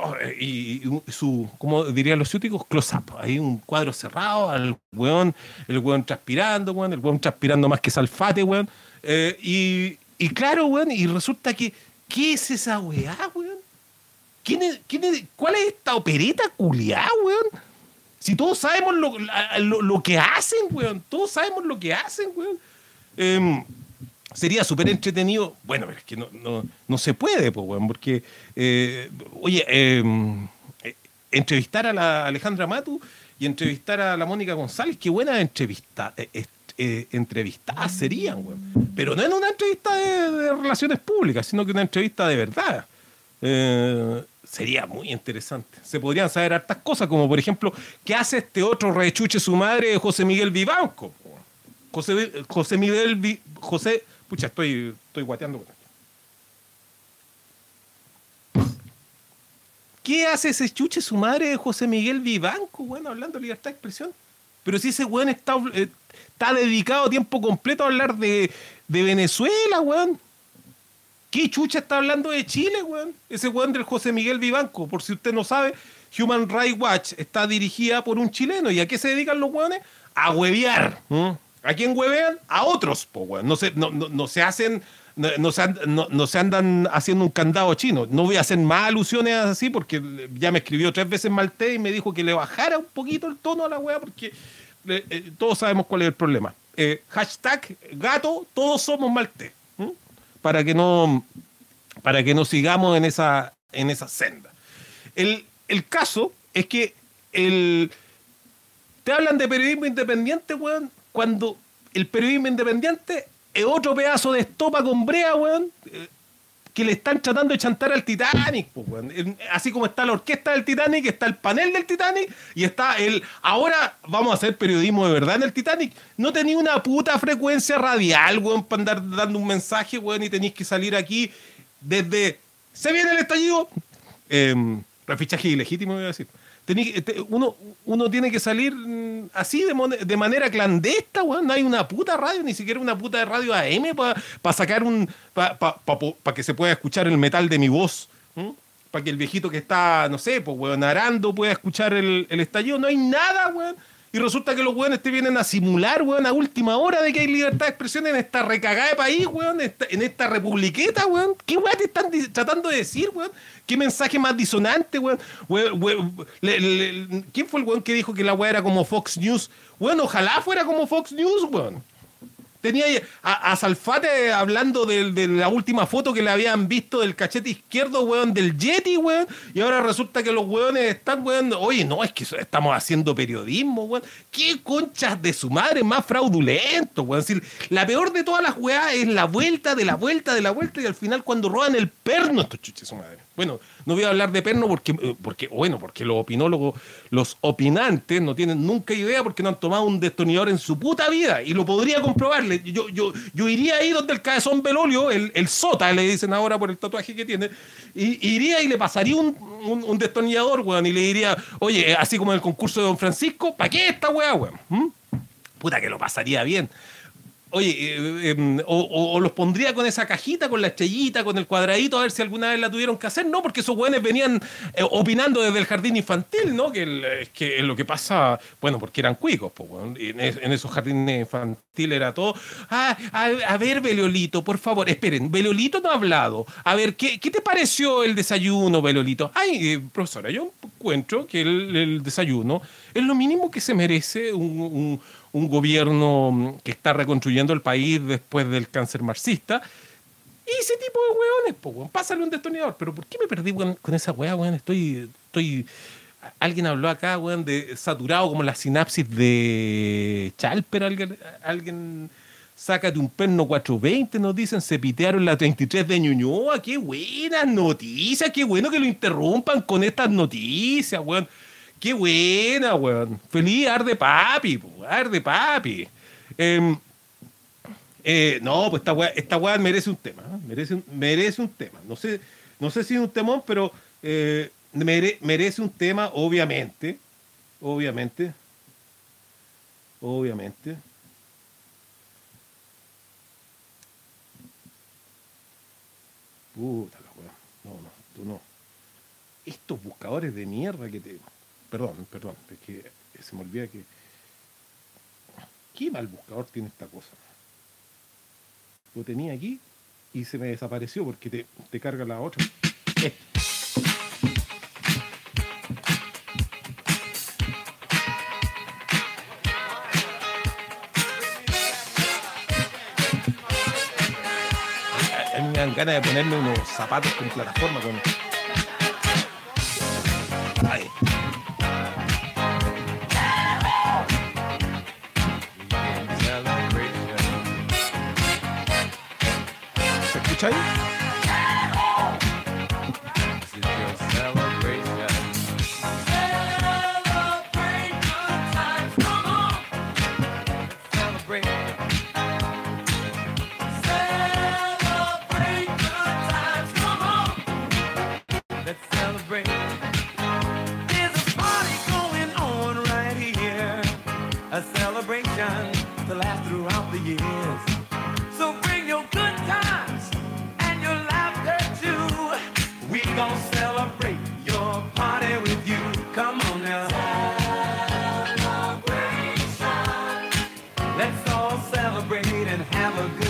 oh, y, su, como dirían los ciúticos, close-up. Hay un cuadro cerrado, al weón, el weón transpirando, weón, el weón transpirando más que salfate, weón. Y, y claro, weón, y resulta que, ¿qué es esa weá, weón? ¿Quién es, quién es- ¿Cuál es esta opereta culiá, weón? Si todos sabemos lo, lo- lo que hacen, weón. Todos sabemos lo que hacen, weón. Em, sería súper entretenido. Bueno, pero es que no, no, no se puede, pues, weón, porque, eh, oye, em, eh, entrevistar a la Alejandra Matu y entrevistar a la Mónica González, qué buena entrevista, eh, eh, serían, weón. Pero no en una entrevista de, relaciones públicas, sino que una entrevista de verdad. Sería muy interesante. Se podrían saber hartas cosas, como por ejemplo, ¿qué hace este otro rechuche su madre, José Miguel Vivanco? José, José Miguel José, pucha, estoy, estoy guateando. ¿Qué hace ese chuche su madre, José Miguel Vivanco, bueno, hablando de libertad de expresión? Pero si ese weón está, eh, está dedicado tiempo completo a hablar de, de Venezuela, weón. ¿Qué chucha está hablando de Chile, weón? Ese weón del José Miguel Vivanco. Por si usted no sabe, Human Rights Watch está dirigida por un chileno. ¿Y a qué se dedican los weones? A huevear. ¿A quién huevean? A otros, po, weón. No se, no, no- se hacen... No, se no- no se andan haciendo un candado chino. No voy a hacer más alusiones así porque ya me escribió tres veces Malté y me dijo que le bajara un poquito el tono a la weá porque eh, eh, todos sabemos cuál es el problema. Eh, hashtag gato, todos somos Maltés. Para que no para que no sigamos en esa, en esa senda. El, el caso es que el, te hablan de periodismo independiente, weón, cuando el periodismo independiente es otro pedazo de estopa con brea, weón, eh, que le están tratando de chantar al Titanic, pues, weón. Así como está la orquesta del Titanic, está el panel del Titanic y está el. Ahora vamos a hacer periodismo de verdad en el Titanic. No tenía una puta frecuencia radial, weón, para andar dando un mensaje, weón, y tenéis que salir aquí desde. ¿Se viene el estallido? Eh, refichaje ilegítimo, voy a decir. Uno, uno tiene que salir mm, así de, de manera clandesta, weón. No hay una puta radio, ni siquiera una puta radio AM para sacar un. para que se pueda escuchar el metal de mi voz. Para que el viejito que está, no sé, pues, weón, arando pueda escuchar el, el estallido. No hay nada, weón. Y resulta que los weones te vienen a simular, weón, a última hora de que hay libertad de expresión en esta recagada de país, weón, en esta republiqueta, weón. ¿Qué weón te están tratando de decir, weón? ¿Qué mensaje más disonante, weón? ¿Quién fue el weón que dijo que la weá era como Fox News? Weón, ojalá fuera como Fox News, weón. Tenía a, a Salfate hablando de, la última foto que le habían visto del cachete izquierdo, weón, del Yeti, weón. Y ahora resulta que los weones están, weón. Oye, no, es que estamos haciendo periodismo, weón. ¿Qué conchas de su madre más fraudulento, weón? Es decir, la peor de todas las weas es la vuelta de la vuelta de la vuelta y al final cuando roban el perno, estos chuches su madre. Bueno, no voy a hablar de perno porque, eh, porque, bueno, porque los opinólogos, los opinantes no tienen nunca idea porque no han tomado un destornillador en su puta vida y lo podría comprobarle. Yo, yo, yo iría ahí donde el cabezón Belolio, el, el sota, le dicen ahora por el tatuaje que tiene, y iría y le pasaría un, un, un destornillador, weón, y le diría, oye, eh, así como en el concurso de Don Francisco, ¿para qué esta weá, weón? ¿Mm? Puta que lo pasaría bien. Oye, eh, eh, o, o- los pondría con esa cajita, con la estrellita, con el cuadradito, a ver si alguna vez la tuvieron que hacer. No, porque esos güeyes venían eh, opinando desde el jardín infantil, ¿no? Que, el- que lo que pasa, bueno, porque eran cuicos, pues, en, es- en esos jardines infantiles era todo. Ah, a, a ver, Beliolito, por favor, esperen, Beliolito no ha hablado. A ver, ¿qué, te pareció el desayuno, Beliolito? Ay, profesora, yo encuentro que el, el desayuno es lo mínimo que se merece un, un- un gobierno mm, que está reconstruyendo el país después del cáncer marxista. Y ese tipo de hueones, pues, weón, pásale un destornillador. Pero ¿por qué me perdí weón, con esa hueá, weón? Estoy, estoy... Alguien habló acá, weón, de saturado como la sinapsis de Chalper. Alguien, alguien Sácate un perno 420, nos dicen, se pitearon la 33 de Ñuñoa. ¡Qué buenas noticias! ¡Qué bueno que lo interrumpan con estas noticias, weón! ¡Qué buena, weón! ¡Feliz arde papi, arde papi! Em, eh, no, pues esta weá, esta merece un tema, ¿eh? merece, un, merece un tema. No sé, no sé si es un temón, pero eh, mere, merece un tema, obviamente. Obviamente. Obviamente. Puta la weá. No, no, tú no. Estos buscadores de mierda que te. Perdón, perdón, es que se me olvida que. ¿Qué mal buscador tiene esta cosa? Lo tenía aquí y se me desapareció porque te, te carga la otra. ganas de ponerme unos zapatos con plataforma. Con... Ay. ¿Se escucha ahí? celebrate and have a good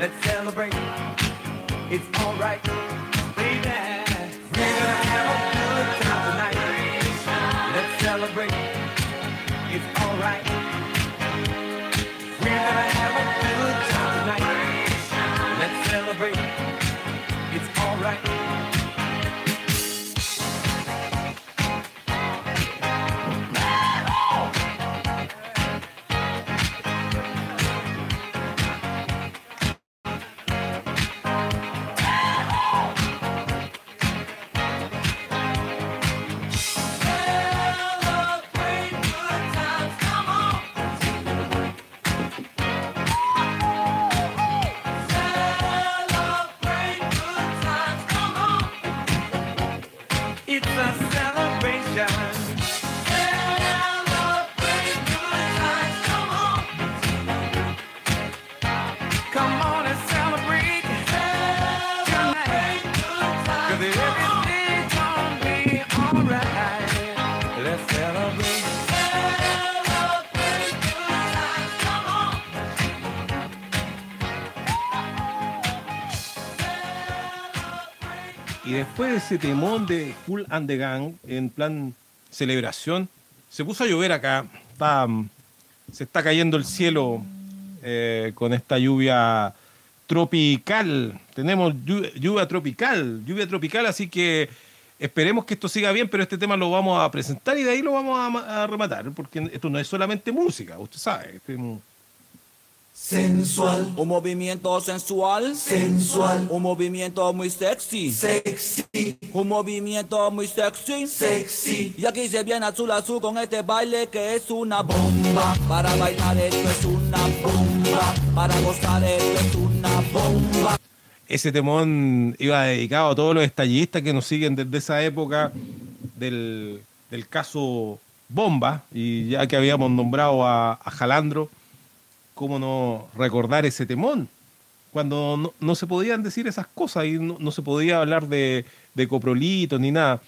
Let's celebrate. It's alright. Después de ese temón de Cool and the Gang, en plan celebración, se puso a llover acá. Está, mm, se está cayendo el cielo eh, con esta lluvia tropical. Tenemos llu- lluvia tropical, lluvia tropical, así que esperemos que esto siga bien, pero este tema lo vamos a presentar y de ahí lo vamos a, ma- a rematar, porque esto no es solamente música, usted sabe. este Sensual, Un movimiento sensual, sensual, un movimiento muy sexy, sexy, un movimiento muy sexy. sexy. Y aquí se viene azul azul con este baile que es una bomba. Para bailar esto es una bomba. Para gozar esto es una bomba. ese temón iba dedicado a todos los estallistas que nos siguen desde esa época del, del caso Bomba, y ya que habíamos nombrado a, a Jalandro, ¿cómo no recordar ese temón? Cuando no, no se podían decir esas cosas y no, no se podía hablar de, de coprolitos ni nada.